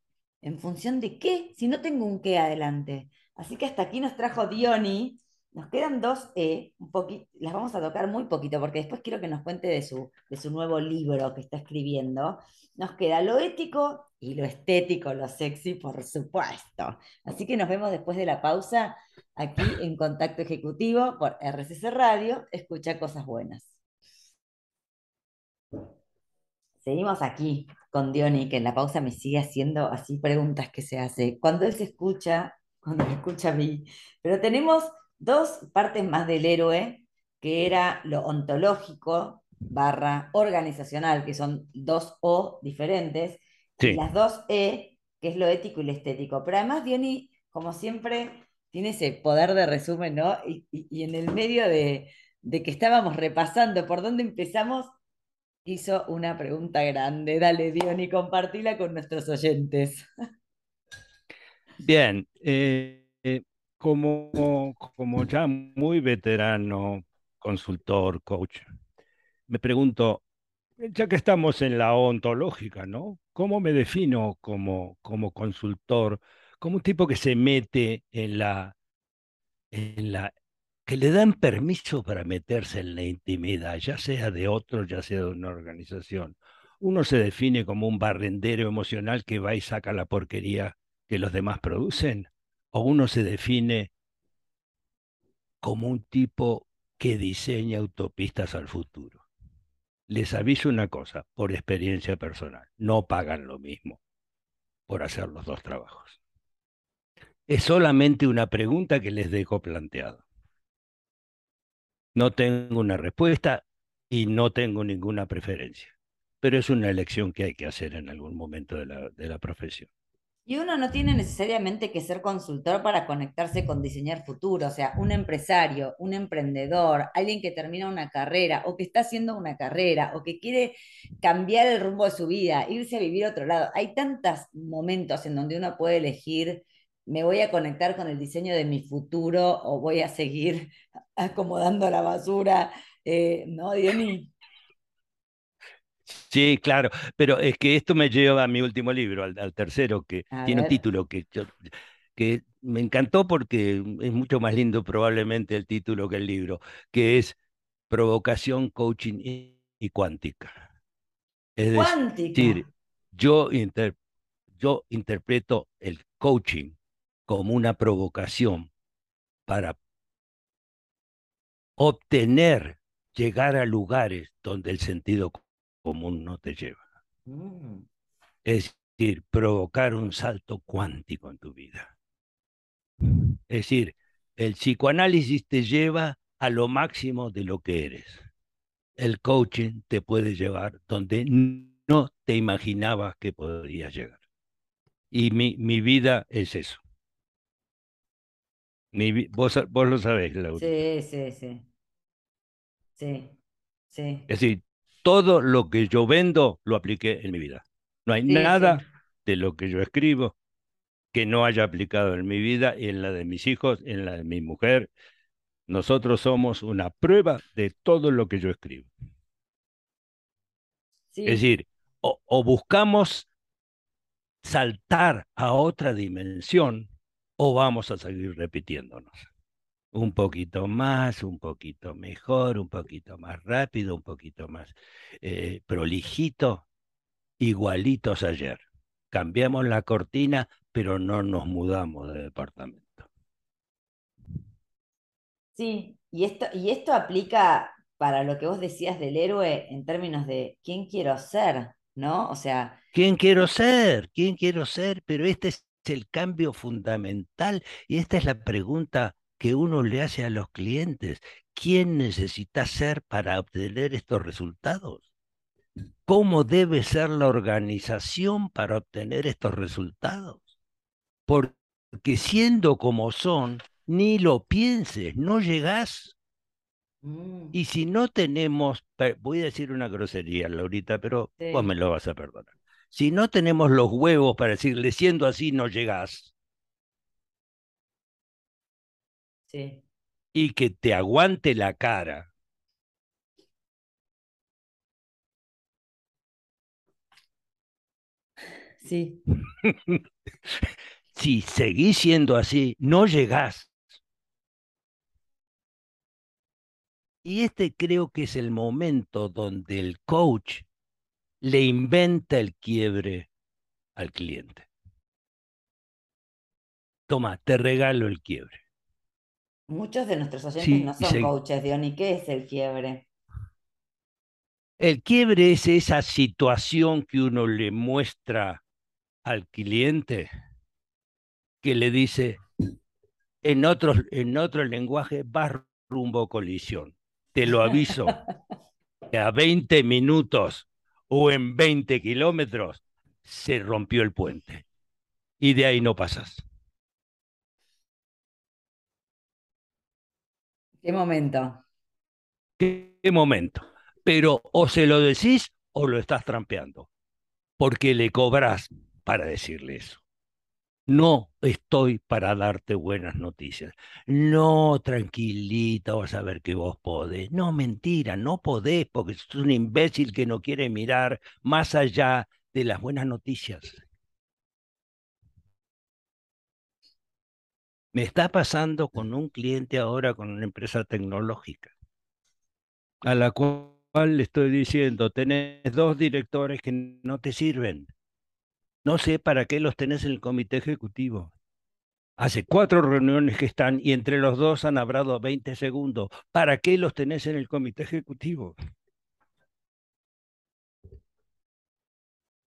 ¿En función de qué? Si no tengo un qué adelante. Así que hasta aquí nos trajo Diony nos quedan dos, eh, un las vamos a tocar muy poquito porque después quiero que nos cuente de su, de su nuevo libro que está escribiendo. Nos queda lo ético y lo estético, lo sexy, por supuesto. Así que nos vemos después de la pausa aquí en Contacto Ejecutivo por RCC Radio. Escucha cosas buenas. Seguimos aquí con Diony, que en la pausa me sigue haciendo así preguntas que se hace. Cuando él se escucha, cuando me escucha a mí. Pero tenemos dos partes más del héroe, que era lo ontológico, barra organizacional, que son dos O diferentes, y las dos E, que es lo ético y lo estético. Pero además Diony, como siempre, tiene ese poder de resumen, ¿no? Y, y- y en el medio de, de que estábamos repasando por dónde empezamos, hizo una pregunta grande. Dale, Diony, compartila con nuestros oyentes. Bien, eh, eh, como, como ya muy veterano, consultor, coach, me pregunto, ya que estamos en la ontológica, ¿no? ¿Cómo me defino como, como consultor, como un tipo que se mete en la, en la, que le dan permiso para meterse en la intimidad, ya sea de otros, ya sea de una organización? Uno se define como un barrendero emocional que va y saca la porquería que los demás producen, o uno se define como un tipo que diseña autopistas al futuro. Les aviso una cosa, por experiencia personal, no pagan lo mismo por hacer los dos trabajos. Es solamente una pregunta que les dejo planteado. No tengo una respuesta y no tengo ninguna preferencia, pero es una elección que hay que hacer en algún momento de la, de la profesión. Y uno no tiene necesariamente que ser consultor para conectarse con diseñar futuro, o sea, un empresario, un emprendedor, alguien que termina una carrera o que está haciendo una carrera o que quiere cambiar el rumbo de su vida, irse a vivir a otro lado. Hay tantos momentos en donde uno puede elegir, me voy a conectar con el diseño de mi futuro o voy a seguir acomodando la basura, eh, ¿no, Diony? Sí, claro, pero es que esto me lleva a mi último libro, al, al tercero, que A tiene un título que, yo- que me encantó porque es mucho más lindo probablemente el título que el libro, que es Provocación, Coaching y, y Cuántica. Es cuántica. decir, yo, inter- yo interpreto el coaching como una provocación para obtener, llegar a lugares donde el sentido común no te lleva. Mm, Es decir, provocar un salto cuántico en tu vida. Es decir, el psicoanálisis te lleva a lo máximo de lo que eres. El coaching te puede llevar donde no te imaginabas que podrías llegar. Y mi, mi vida es eso. Mi vos, vos lo sabés, Laurita. sí, sí, sí, sí, sí. Es decir, todo lo que yo vendo lo apliqué en mi vida. No hay Sí, nada sí. de lo que yo escribo que no haya aplicado en mi vida y en la de mis hijos, en la de mi mujer. Nosotros somos una prueba de todo lo que yo escribo. Es decir, o, o buscamos saltar a otra dimensión o vamos a seguir repitiéndonos. Un poquito más, un poquito mejor, un poquito más rápido, un poquito más eh, prolijito, igualitos ayer. Cambiamos la cortina, pero no nos mudamos de departamento. sí. Y esto, y esto aplica para lo que vos decías del héroe en términos de quién quiero ser, ¿no? O sea, ¿Quién quiero ser? ¿Quién quiero ser? Pero este es el cambio fundamental y esta es la pregunta que uno le hace a los clientes. ¿Quién necesita ser para obtener estos resultados? ¿Cómo debe ser la organización para obtener estos resultados? Porque siendo como son, ni lo pienses, no llegás. mm, Y si no tenemos, voy a decir una grosería, Laurita, pero vos me lo vas a perdonar. Si no tenemos los huevos para decirle, siendo así, no llegás, sí, y que te aguante la cara, sí, si seguís siendo así, no llegás. Y este creo que es el momento donde el coach le inventa el quiebre al cliente. Toma, te regalo el quiebre. Muchos de nuestros oyentes no son se- coaches, Diony. ¿Qué es el quiebre? el quiebre es esa situación que uno le muestra al cliente que le dice en otro, en otro lenguaje, vas rumbo a colisión. Te lo aviso, a 20 minutos o en 20 kilómetros se rompió el puente. Y de ahí no pasas. ¿Qué momento? ¿Qué, ¿Qué, momento? Pero o se lo decís o lo estás trampeando, porque le cobras para decirle eso. No estoy para darte buenas noticias. No, tranquilita, vas a ver que vos podés. No, mentira, no podés porque sos un imbécil que no quiere mirar más allá de las buenas noticias. Me está pasando con un cliente ahora, con una empresa tecnológica, a la cual le estoy diciendo, tenés dos directores que no te sirven. No sé para qué los tenés en el comité ejecutivo. Hace cuatro reuniones que están y entre los dos han hablado 20 segundos. ¿Para qué los tenés en el comité ejecutivo?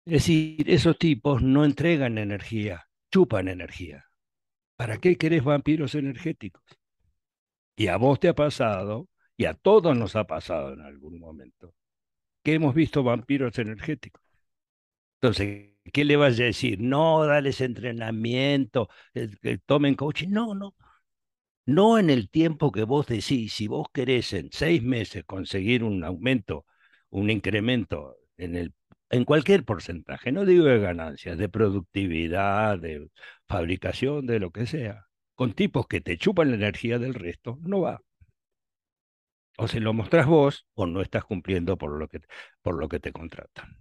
Es decir, esos tipos no entregan energía, chupan energía. ¿Para qué querés vampiros energéticos? Y a vos te ha pasado, y a todos nos ha pasado en algún momento, que hemos visto vampiros energéticos. Entonces, ¿qué le vas a decir? No, dales entrenamiento, eh, tomen coaching. No, no. No en el tiempo que vos decís, si vos querés en seis meses conseguir un aumento, un incremento en, el, en cualquier porcentaje, no digo de ganancias, de productividad, de fabricación, de lo que sea, con tipos que te chupan la energía del resto, no va. O se lo mostrás vos o no estás cumpliendo por lo que, por lo que te contratan.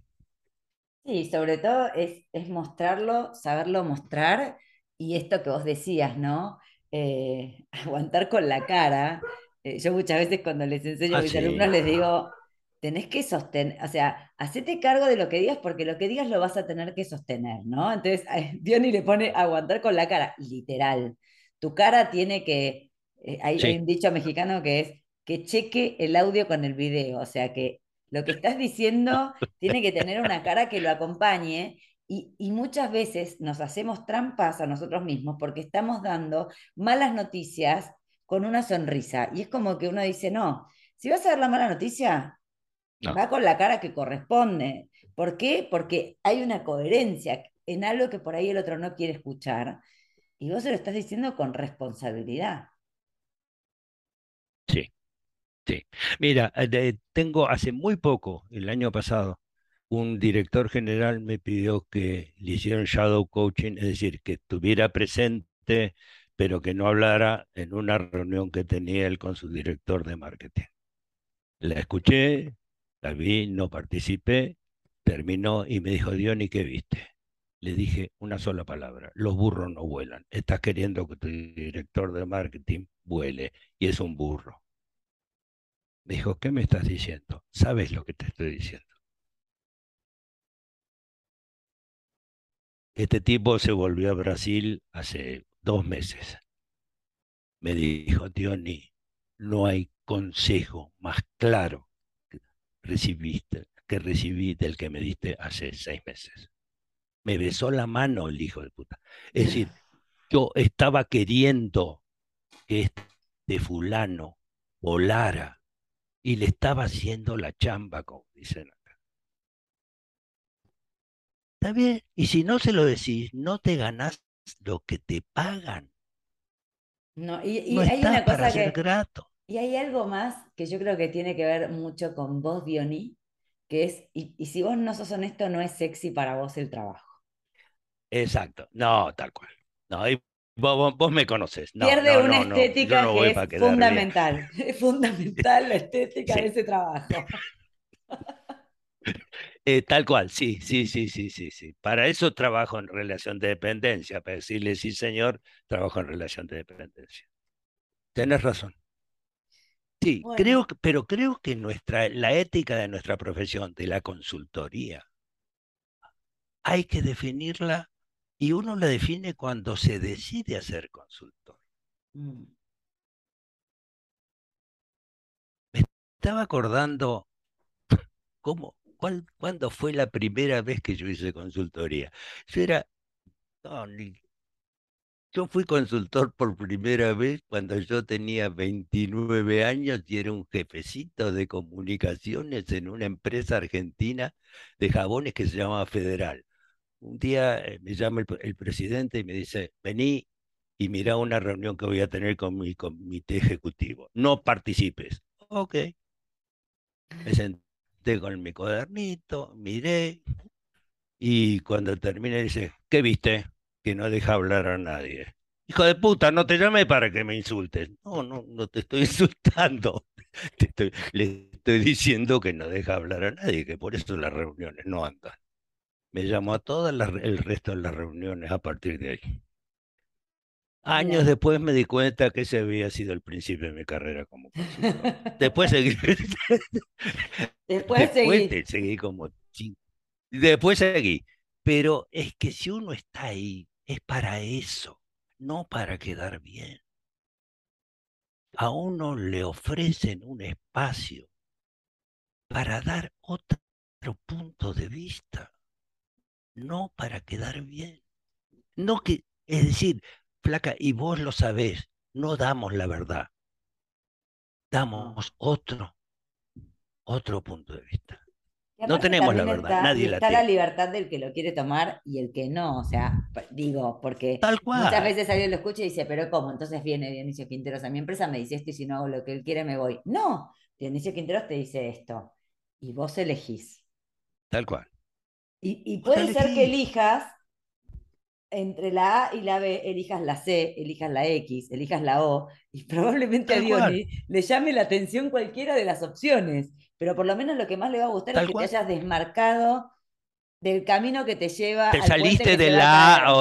Sí, sobre todo es, es mostrarlo, saberlo mostrar y esto que vos decías, ¿no? Eh, aguantar con la cara. Eh, yo muchas veces cuando les enseño a Ah, mis sí. alumnos les digo, tenés que sostener, o sea, hacete cargo de lo que digas porque lo que digas lo vas a tener que sostener, ¿no? Entonces, Diony le pone aguantar con la cara, literal. Tu cara tiene que, eh, hay, hay un dicho mexicano que es que cheque el audio con el video, o sea que lo que estás diciendo tiene que tener una cara que lo acompañe y, y muchas veces nos hacemos trampas a nosotros mismos porque estamos dando malas noticias con una sonrisa. Y es como que uno dice, no, si vas a dar la mala noticia, no, va con la cara que corresponde. ¿Por qué? Porque hay una coherencia en algo que por ahí el otro no quiere escuchar y vos se lo estás diciendo con responsabilidad. sí, sí. Mira, eh, de- tengo hace muy poco, el año pasado, un director general me pidió que le hiciera un shadow coaching, es decir, que estuviera presente, pero que no hablara en una reunión que tenía él con su director de marketing. La escuché, la no participé, terminó y me dijo, Diony, ¿qué viste? Le dije una sola palabra, los burros no vuelan. Estás queriendo que tu director de marketing vuele y es un burro. Me dijo, ¿qué me estás diciendo? ¿Sabes lo que te estoy diciendo? Este tipo se volvió a Brasil hace dos meses. Me dijo, Diony, no hay consejo más claro recibiste, que recibí del que me diste hace seis meses. Me besó la mano el hijo de puta. Es decir, yo estaba queriendo que este fulano volara y le estaba haciendo la chamba, como dicen acá. Está bien, y si no se lo decís, no te ganás lo que te pagan. No, y, y No hay estás una para ser grato. Y hay algo más que yo creo que tiene que ver mucho con vos, Diony, que es, y, y si vos no sos honesto, no es sexy para vos el trabajo. Exacto. No, tal cual. No, y vos, vos- me conoces. No, Pierde no, una no, estética que es bien. fundamental. Es fundamental la estética de ese trabajo. Eh, tal cual, sí, sí, sí, sí, sí, sí. Para eso trabajo en relación de dependencia, para decirle sí, señor, trabajo en relación de dependencia. Tenés razón. Sí, Bueno, creo que, pero creo que nuestra, la ética de nuestra profesión, de la consultoría, hay que definirla y uno la define cuando se decide a ser consultor. mm, Estaba acordando cómo, cuál, cuándo fue la primera vez que yo hice consultoría. Yo era, no, ni Yo fui consultor por primera vez cuando yo tenía 29 años y era un jefecito de comunicaciones en una empresa argentina de jabones que se llamaba Federal. Un día eh, me llama el, el presidente y me dice, vení y mira una reunión que voy a tener con mi comité ejecutivo. No participes. Ok. Me senté con mi cuadernito, miré y cuando terminé dice, ¿qué viste? Que no deja hablar a nadie. Hijo de puta, no te llamé para que me insultes. No, no, no te estoy insultando. Te estoy, le estoy diciendo que no deja hablar a nadie, que por eso las reuniones no andan. Me llamó a todas las, el resto de las reuniones a partir de ahí. Años después me di cuenta que ese había sido el principio de mi carrera como consultor. Después seguí, Después seguí. seguí como Después seguí. Pero es que si uno está ahí, es para eso, no para quedar bien. A uno le ofrecen un espacio para dar otro punto de vista, no para quedar bien. No que, es decir, flaca, y vos lo sabés, no damos la verdad, damos otro, otro punto de vista. No tenemos la verdad, está, nadie la está la tiene. libertad del que lo quiere tomar y el que no. O sea, digo, porque Tal muchas cual, veces alguien lo escucha y dice, pero ¿cómo? Entonces viene Dionisio Quinteros a mi empresa, me dice esto y si no hago lo que él quiere me voy. No, Dionisio Quinteros te dice esto y vos elegís. tal cual. Y, y puede ser que elijas entre la A y la B, elijas la C, elijas la X, elijas la O, y probablemente a tal Diony le llame la atención cualquiera de las opciones, pero por lo menos lo que más le va a gustar es tal que te hayas desmarcado del camino que te lleva Te al saliste que de se la caer,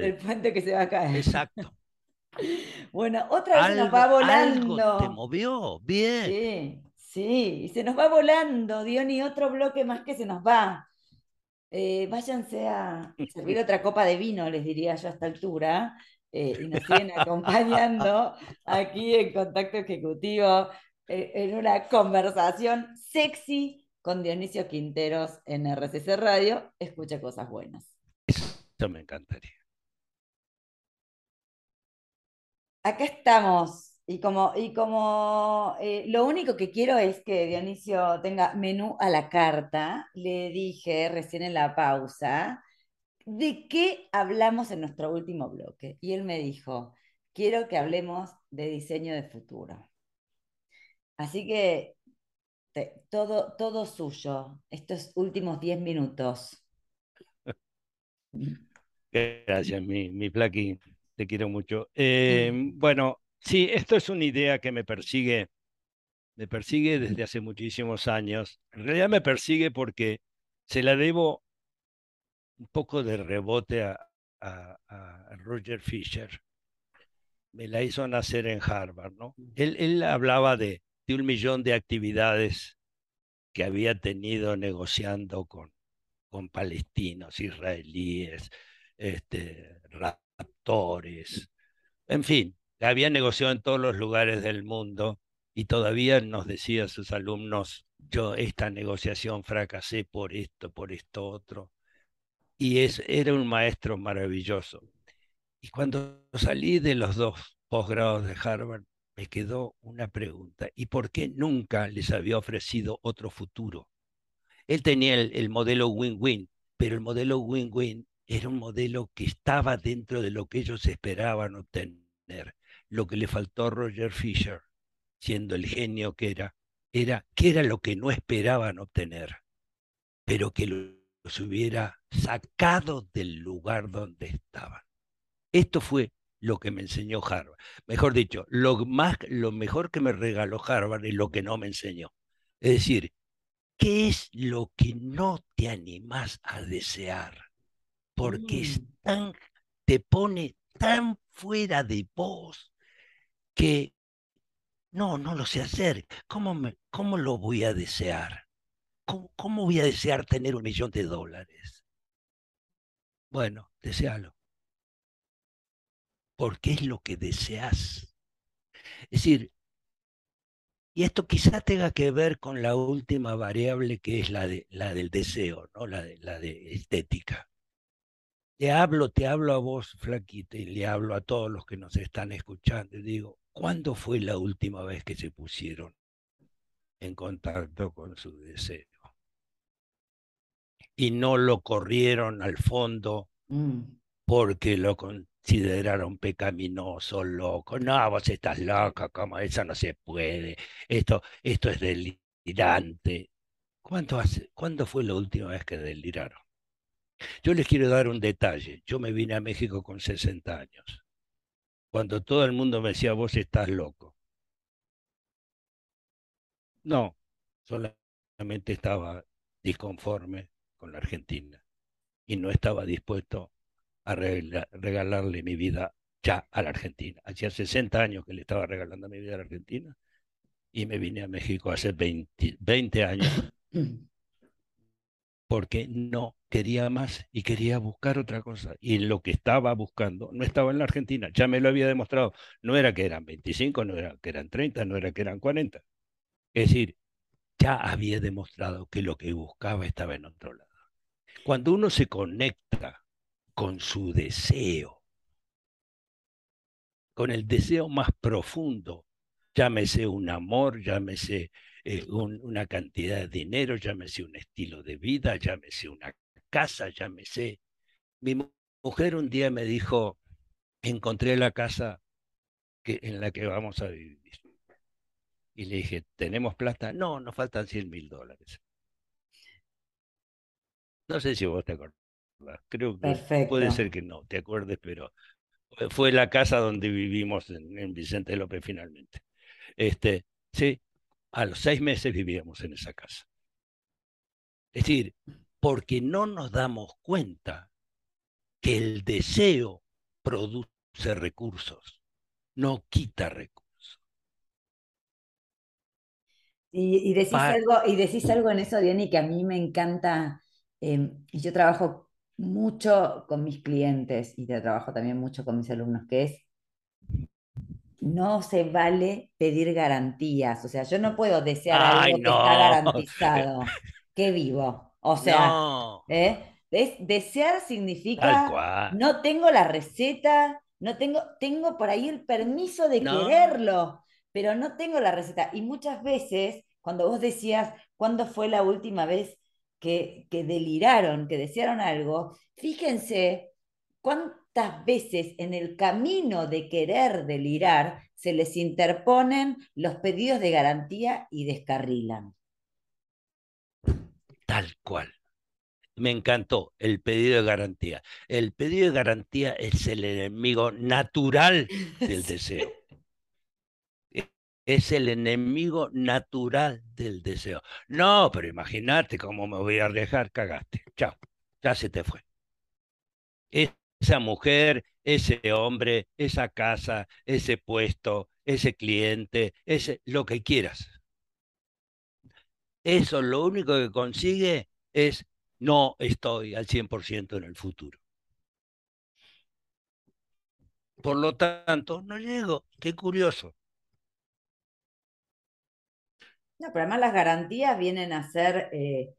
del original. puente que se va a caer. Exacto. Bueno, otra vez se nos va Algo, algo te volando. movió. Bien. Sí, sí, y se nos va volando, Diony, otro bloque más que se nos va. Eh, váyanse a servir otra copa de vino, les diría yo a esta altura, eh, y nos siguen acompañando aquí en Contacto Ejecutivo, en una conversación sexy con Dionisio Quinteros en RCC Radio. Escucha cosas buenas. Eso me encantaría. Acá estamos. Y como, y como eh, lo único que quiero es que Dionisio tenga menú a la carta, le dije recién en la pausa, ¿de qué hablamos en nuestro último bloque? Y él me dijo, quiero que hablemos de diseño de futuro. Así que te- todo, todo suyo, estos últimos 10 minutos. Gracias, mi, mi te quiero mucho. Eh, bueno, sí, esto es una idea que me persigue, me persigue desde hace muchísimos años. En realidad me persigue porque se la debo un poco de rebote a, a- a Roger Fisher. Me la hizo nacer en Harvard, ¿no? Él, él hablaba de, de un millón de actividades que había tenido negociando con, con palestinos, israelíes, este, raptores, en fin, había negociado en todos los lugares del mundo y todavía nos decía sus alumnos, yo esta negociación fracasé por esto, por esto otro. Y es, era un maestro maravilloso. Y cuando salí de los dos posgrados de Harvard, me quedó una pregunta. ¿Y por qué nunca les había ofrecido otro futuro? Él tenía el, el modelo win-win, pero el modelo win-win era un modelo que estaba dentro de lo que ellos esperaban obtener. Lo que le faltó a Roger Fisher, siendo el genio que era, era que era lo que no esperaban obtener, pero que los hubiera sacado del lugar donde estaban. Esto fue lo que me enseñó Harvard. Mejor dicho, lo, más, lo mejor que me regaló Harvard es lo que no me enseñó. Es decir, ¿qué es lo que no te animás a desear? Porque es Mm. tan, te pone tan fuera de vos que no, no lo sé hacer. ¿Cómo, me, cómo lo voy a desear? ¿Cómo, ¿Cómo voy a desear tener un millón de dólares? Bueno, desealo porque es lo que deseas. Es decir, y esto quizá tenga que ver con la última variable que es la, de, la del deseo, ¿no? la, de, la de estética. Te hablo, te hablo a vos, flaquita, y le hablo a todos los que nos están escuchando. Y digo, ¿cuándo fue la última vez que se pusieron en contacto con su deseo? Y no lo corrieron al fondo mm. porque lo consideraron pecaminoso, loco. No, vos estás loca, como eso no se puede. Esto, esto es delirante. ¿Cuánto hace, ¿Cuándo fue la última vez que deliraron? Yo les quiero dar un detalle. Yo me vine a México con 60 años. Cuando todo el mundo me decía, vos estás loco. No, solamente estaba disconforme con la Argentina y no estaba dispuesto a regalarle mi vida ya a la Argentina. Hacía 60 años que le estaba regalando mi vida a la Argentina y me vine a México hace 20, 20 años porque no quería más y quería buscar otra cosa. Y lo que estaba buscando no estaba en la Argentina, ya me lo había demostrado. No era que eran 25, no era que eran 30, no era que eran 40. Es decir, ya había demostrado que lo que buscaba estaba en otro lado. Cuando uno se conecta con su deseo, con el deseo más profundo, llámese un amor, llámese eh, una cantidad de dinero, llámese un estilo de vida, llámese una casa, llámese. Mi mujer un día me dijo, encontré la casa en la que vamos a vivir. Y le dije, ¿tenemos plata? No, nos faltan 100 mil dólares. No sé si vos te acordás. Creo que puede ser que no te acuerdes, pero fue la casa donde vivimos en, en Vicente López finalmente. Este, sí, a los seis meses vivíamos en esa casa. Es decir, porque no nos damos cuenta que el deseo produce recursos, no quita recursos. Y, decís, algo, y decís algo en eso, Diony, que a mí me encanta, y yo trabajo mucho con mis clientes y te trabajo también mucho con mis alumnos, que es no se vale pedir garantías. O sea, yo no puedo desear algo que está garantizado. que vivo. O sea, ¿eh? desear significa no tengo la receta, no tengo, tengo por ahí el permiso de quererlo, pero no tengo la receta. Y muchas veces, cuando vos decías, ¿cuándo fue la última vez que, que deliraron, que desearon algo? Fíjense cuántas veces en el camino de querer delirar se les interponen los pedidos de garantía y descarrilan. Tal cual. Me encantó el pedido de garantía. El pedido de garantía es el enemigo natural del deseo. Es el enemigo natural del deseo. No, pero imagínate cómo me voy a arriesgar, cagaste. Chao, ya se te fue esa mujer, ese hombre, esa casa, ese puesto, ese cliente, ese lo que quieras. Eso lo único que consigue es no estoy al 100% en el futuro. Por lo tanto, no llego. Qué curioso. No, pero además las garantías vienen a ser eh,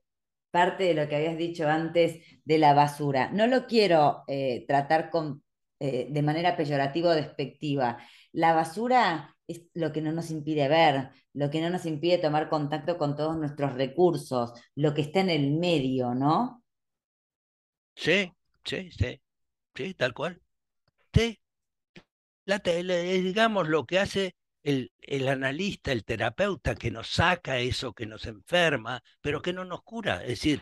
parte de lo que habías dicho antes de la basura. No lo quiero eh, tratar con, eh, de manera peyorativa o despectiva. La basura es lo que no nos impide ver, lo que no nos impide tomar contacto con todos nuestros recursos, lo que está en el medio, ¿no? Sí, sí, sí, sí, tal cual. Sí. La, digamos, lo que hace el, analista, el terapeuta que nos saca eso que nos enferma, pero que no nos cura. Es decir,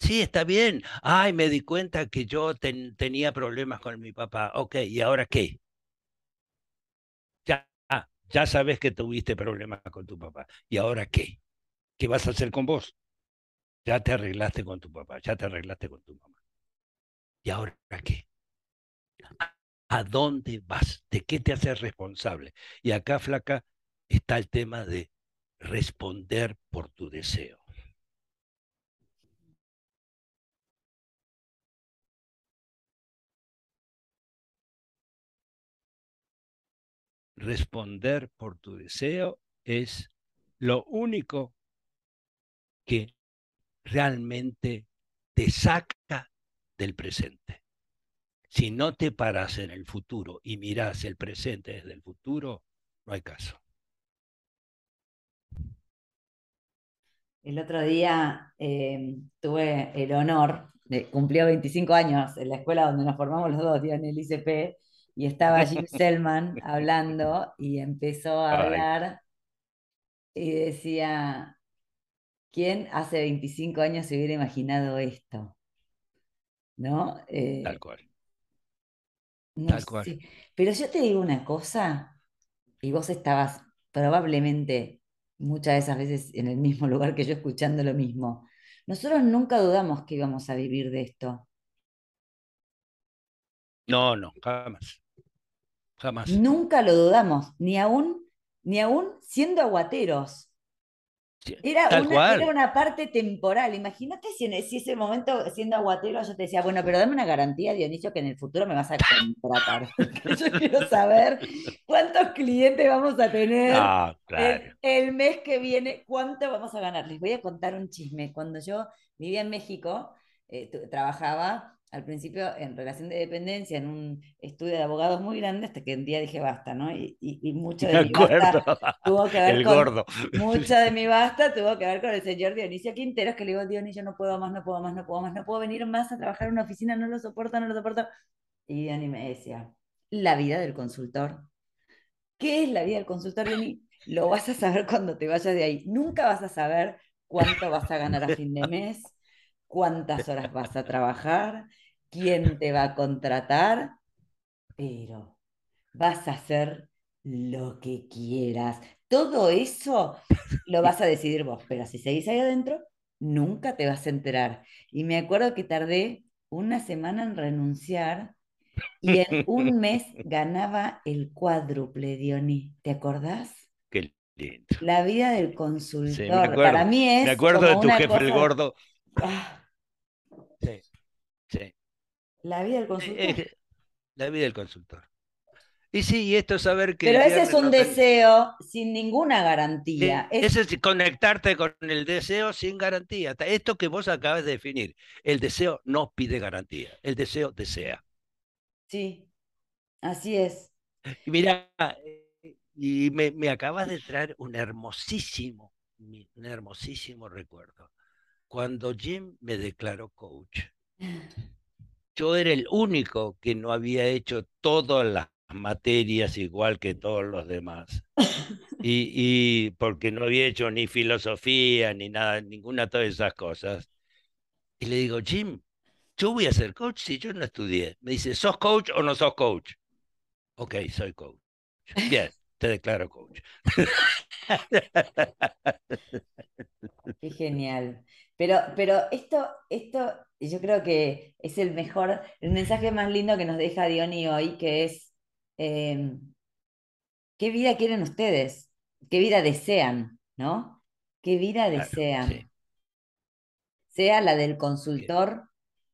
sí, está bien. Ay, me di cuenta que yo tenía problemas con mi papá. Ok, ¿y ahora qué? Ya, ya sabes que tuviste problemas con tu papá. ¿Y ahora qué? ¿Qué vas a hacer con vos? Ya te arreglaste con tu papá, ya te arreglaste con tu mamá. ¿Y ahora qué? ¿A dónde vas? ¿De qué te haces responsable? Y acá, flaca, está el tema de responder por tu deseo. Responder por tu deseo es lo único que realmente te saca del presente. Si no te paras en el futuro y mirás el presente desde el futuro, no hay caso. El otro día eh, tuve el honor de cumplió 25 años en la escuela donde nos formamos los dos, en el ICP, y estaba Jim Selman hablando y empezó a hablar y decía, ¿quién hace 25 años se hubiera imaginado esto? ¿No? Eh, Tal cual. Tal cual. Pero yo te digo una cosa, y vos estabas probablemente muchas de esas veces en el mismo lugar que yo escuchando lo mismo. Nosotros nunca dudamos que íbamos a vivir de esto. No, no, jamás. Jamás. Nunca lo dudamos, ni aún, ni aún siendo aguateros. Era una, era una, parte temporal. Imagínate si en ese momento, siendo aguatero, yo te decía, bueno, pero dame una garantía, Dionisio, que en el futuro me vas a contratar. yo quiero saber cuántos clientes vamos a tener el, mes que viene, cuánto vamos a ganar. Les voy a contar un chisme. Cuando yo vivía en México, eh, trabajaba al principio en relación de dependencia, en un estudio de abogados muy grande, hasta que un día dije basta, ¿no? Y, y, mucho de mi basta tuvo que ver el con. Gordo. Mucho de mi basta tuvo que ver con el señor Dionisio Quinteros, que le digo, Dionisio, no puedo más, no puedo más, no puedo más, no puedo venir más a trabajar en una oficina, no lo soporto, no lo soporto. Y Diony me decía, la vida del consultor. ¿Qué es la vida del consultor, Diony? Lo vas a saber cuando te vayas de ahí. Nunca vas a saber cuánto vas a ganar a fin de mes, cuántas horas vas a trabajar, quién te va a contratar, pero vas a hacer lo que quieras. Todo eso lo vas a decidir vos, pero si seguís ahí adentro, nunca te vas a enterar. Y me acuerdo que tardé una semana en renunciar y en un mes ganaba el cuádruple, Diony. ¿Te acordás? Qué lindo. La vida del consultor. Para mí es. Me acuerdo de tu jefe, el gordo. Ah. La vida del consultor. la vida del consultor. Y sí, y esto es saber que... Pero ese es un deseo sin ninguna garantía. Ese es conectarte con el deseo sin garantía. Esto que vos acabas de definir, el deseo no pide garantía, el deseo desea. Sí, así es. Y mira, y me, me acabas de traer un hermosísimo, un hermosísimo recuerdo. Cuando Jim me declaró coach, yo era el único que no había hecho todas las materias igual que todos los demás. Y, porque no había hecho ni filosofía, ni nada, ninguna de todas esas cosas. Y le digo, Jim, yo voy a ser coach si yo no estudié. Me dice, ¿sos coach o no sos coach? Ok, soy coach. Bien, te declaro coach. Qué genial. Pero, pero esto, esto yo creo que es el mejor, el mensaje más lindo que nos deja Diony hoy, que es, em, ¿qué vida quieren ustedes? ¿Qué vida desean? ¿No? ¿Qué vida desean? Sea la del consultor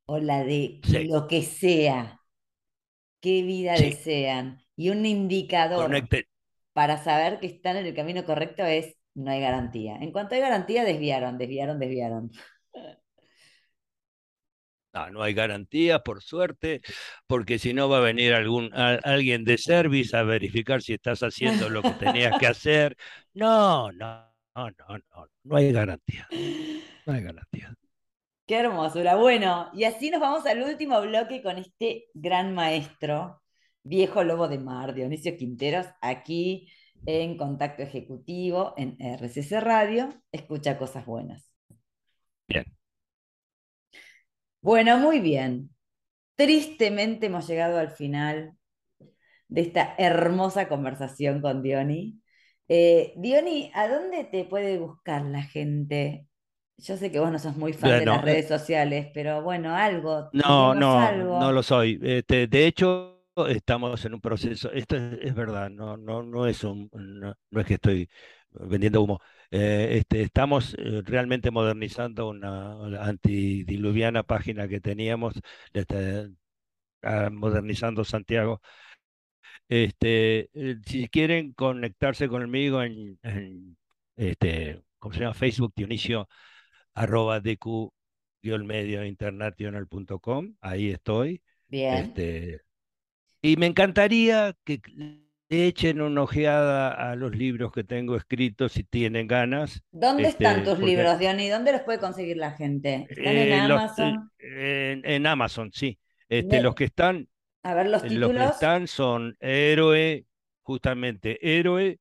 o la de lo que sea. ¿Qué vida desean? Y un indicador para saber que están en el camino correcto es no hay garantía. En cuanto hay garantía, desviaron, desviaron, desviaron. No, no hay garantía, por suerte, porque si no va a venir algún, alguien de service a verificar si estás haciendo lo que tenías que hacer. No, no, no, no, no, no hay garantía. No hay garantía. Qué hermosura. Bueno, y así nos vamos al último bloque con este gran maestro, viejo lobo de mar, Dionisio Quinteros, aquí en Contacto Ejecutivo, en RCC Radio. Escucha cosas buenas. Bien. Bueno, muy bien. Tristemente hemos llegado al final de esta hermosa conversación con Diony. Eh, Diony, ¿a dónde te puede buscar la gente? Yo sé que vos no sos muy fan de las redes eh, sociales, pero bueno, algo. No, no, no lo soy. Este, de hecho, estamos en un proceso. Esto es, verdad, no, no, no es un, no es que estoy vendiendo humo. Eh, este, estamos eh, realmente modernizando una, antidiluviana página que teníamos, este, ah, modernizando Santiago. Este, eh, si quieren conectarse conmigo en, este, ¿cómo se llama? Facebook Dionisio arroba dq medio international.com, ahí estoy. Bien. Este, y me encantaría que echen una ojeada a los libros que tengo escritos si tienen ganas. ¿Dónde están este, tus porque, libros, Diony? ¿Dónde los puede conseguir la gente? ¿Están en eh, los- eh, Amazon? en, en Amazon, sí. Este, los que están, A ver los los que títulos. están son Héroe, justamente Héroe,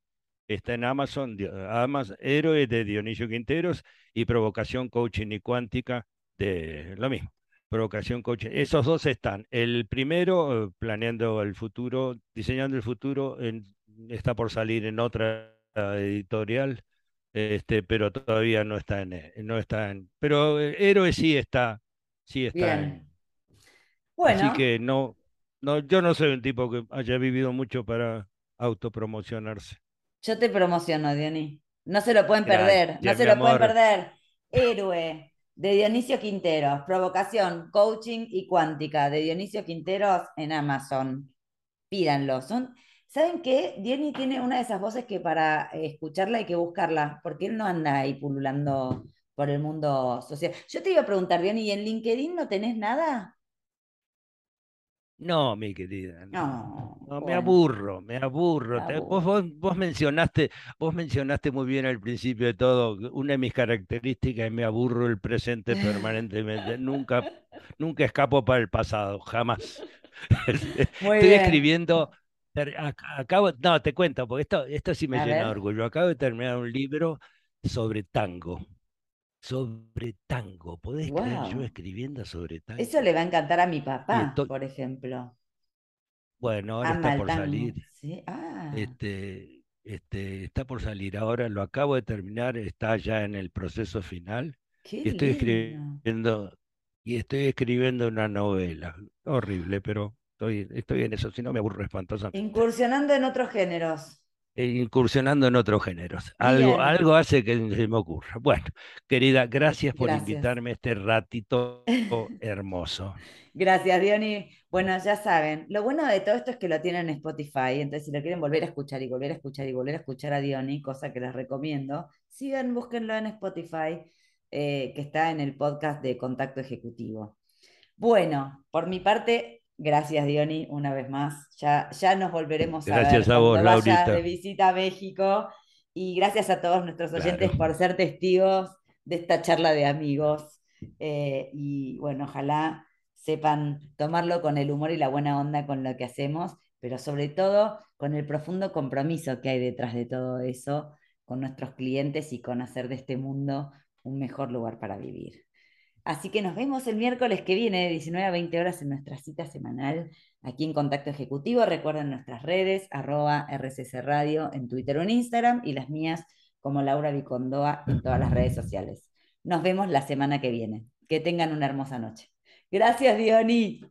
está en Amazon, Di- Amaz- Héroe de Dionisio Quinteros y Provocación Coaching y Cuántica de lo mismo. Provocación Coaching. Esos dos están. El primero, eh, planeando el futuro, diseñando el futuro, en- está por salir en otra editorial, este, pero todavía no está en, eh, no está en, pero eh, Héroe sí está, sí está Bien. en. Así Bueno, que no, no, yo no soy un tipo que haya vivido mucho para autopromocionarse. yo te promociono, Diony. No se lo pueden perder, no se lo pueden perder. Héroe de Dionisio Quinteros, Provocación, Coaching y Cuántica de Dionisio Quinteros en Amazon. Pídanlo. ¿saben qué? Diony tiene una de esas voces que para escucharla hay que buscarla, porque él no anda ahí pululando por el mundo social. Yo te iba a preguntar, Diony, ¿y en LinkedIn no tenés nada? No, mi querida, no. No, No, me aburro, me aburro. Vos, aburro. vos, vos mencionaste, vos mencionaste muy bien al principio de todo, una de mis características es me aburro el presente permanentemente. Nunca, nunca escapo para el pasado, jamás. Muy Estoy bien. escribiendo, acabo, no, te cuento, porque esto, esto sí me A llena de orgullo. Acabo de terminar un libro sobre tango, sobre tango. ¿Podés creer yo Wow. escribiendo sobre Eso tango? le va a encantar a mi papá, por ejemplo. bueno, ahora Ama está por tango. salir. Sí. Ah, Este, este, está por salir ahora, lo acabo de terminar, está ya en el proceso final qué y estoy lindo. escribiendo, y estoy escribiendo una novela. Horrible, pero estoy, estoy en eso, si no me aburro espantosamente. Incursionando en otros géneros. E incursionando en otros géneros. Algo, Bien, algo hace que se me ocurra. Bueno, querida, gracias por gracias. invitarme a este ratito hermoso. Gracias, Diony. Bueno, ya saben, lo bueno de todo esto es que lo tienen en Spotify, entonces si lo quieren volver a escuchar y volver a escuchar y volver a escuchar a Diony, cosa que les recomiendo, sigan, búsquenlo en Spotify, eh, que está en el podcast de Contacto Ejecutivo. Bueno, por mi parte, gracias, Diony, una vez más. Ya, ya nos volveremos a ver a vos, vaya de visita a México. Y gracias a todos nuestros oyentes Claro. por ser testigos de esta charla de amigos. Eh, y bueno, ojalá sepan tomarlo con el humor y la buena onda con lo que hacemos, pero sobre todo con el profundo compromiso que hay detrás de todo eso, con nuestros clientes y con hacer de este mundo un mejor lugar para vivir. Así que nos vemos el miércoles que viene, de 19 a 20 horas, en nuestra cita semanal aquí en Contacto Ejecutivo. Recuerden nuestras redes, arroba RCC Radio en Twitter o en Instagram, y las mías como Laura Vicondoa en todas las redes sociales. Nos vemos la semana que viene. Que tengan una hermosa noche. Gracias, Diony.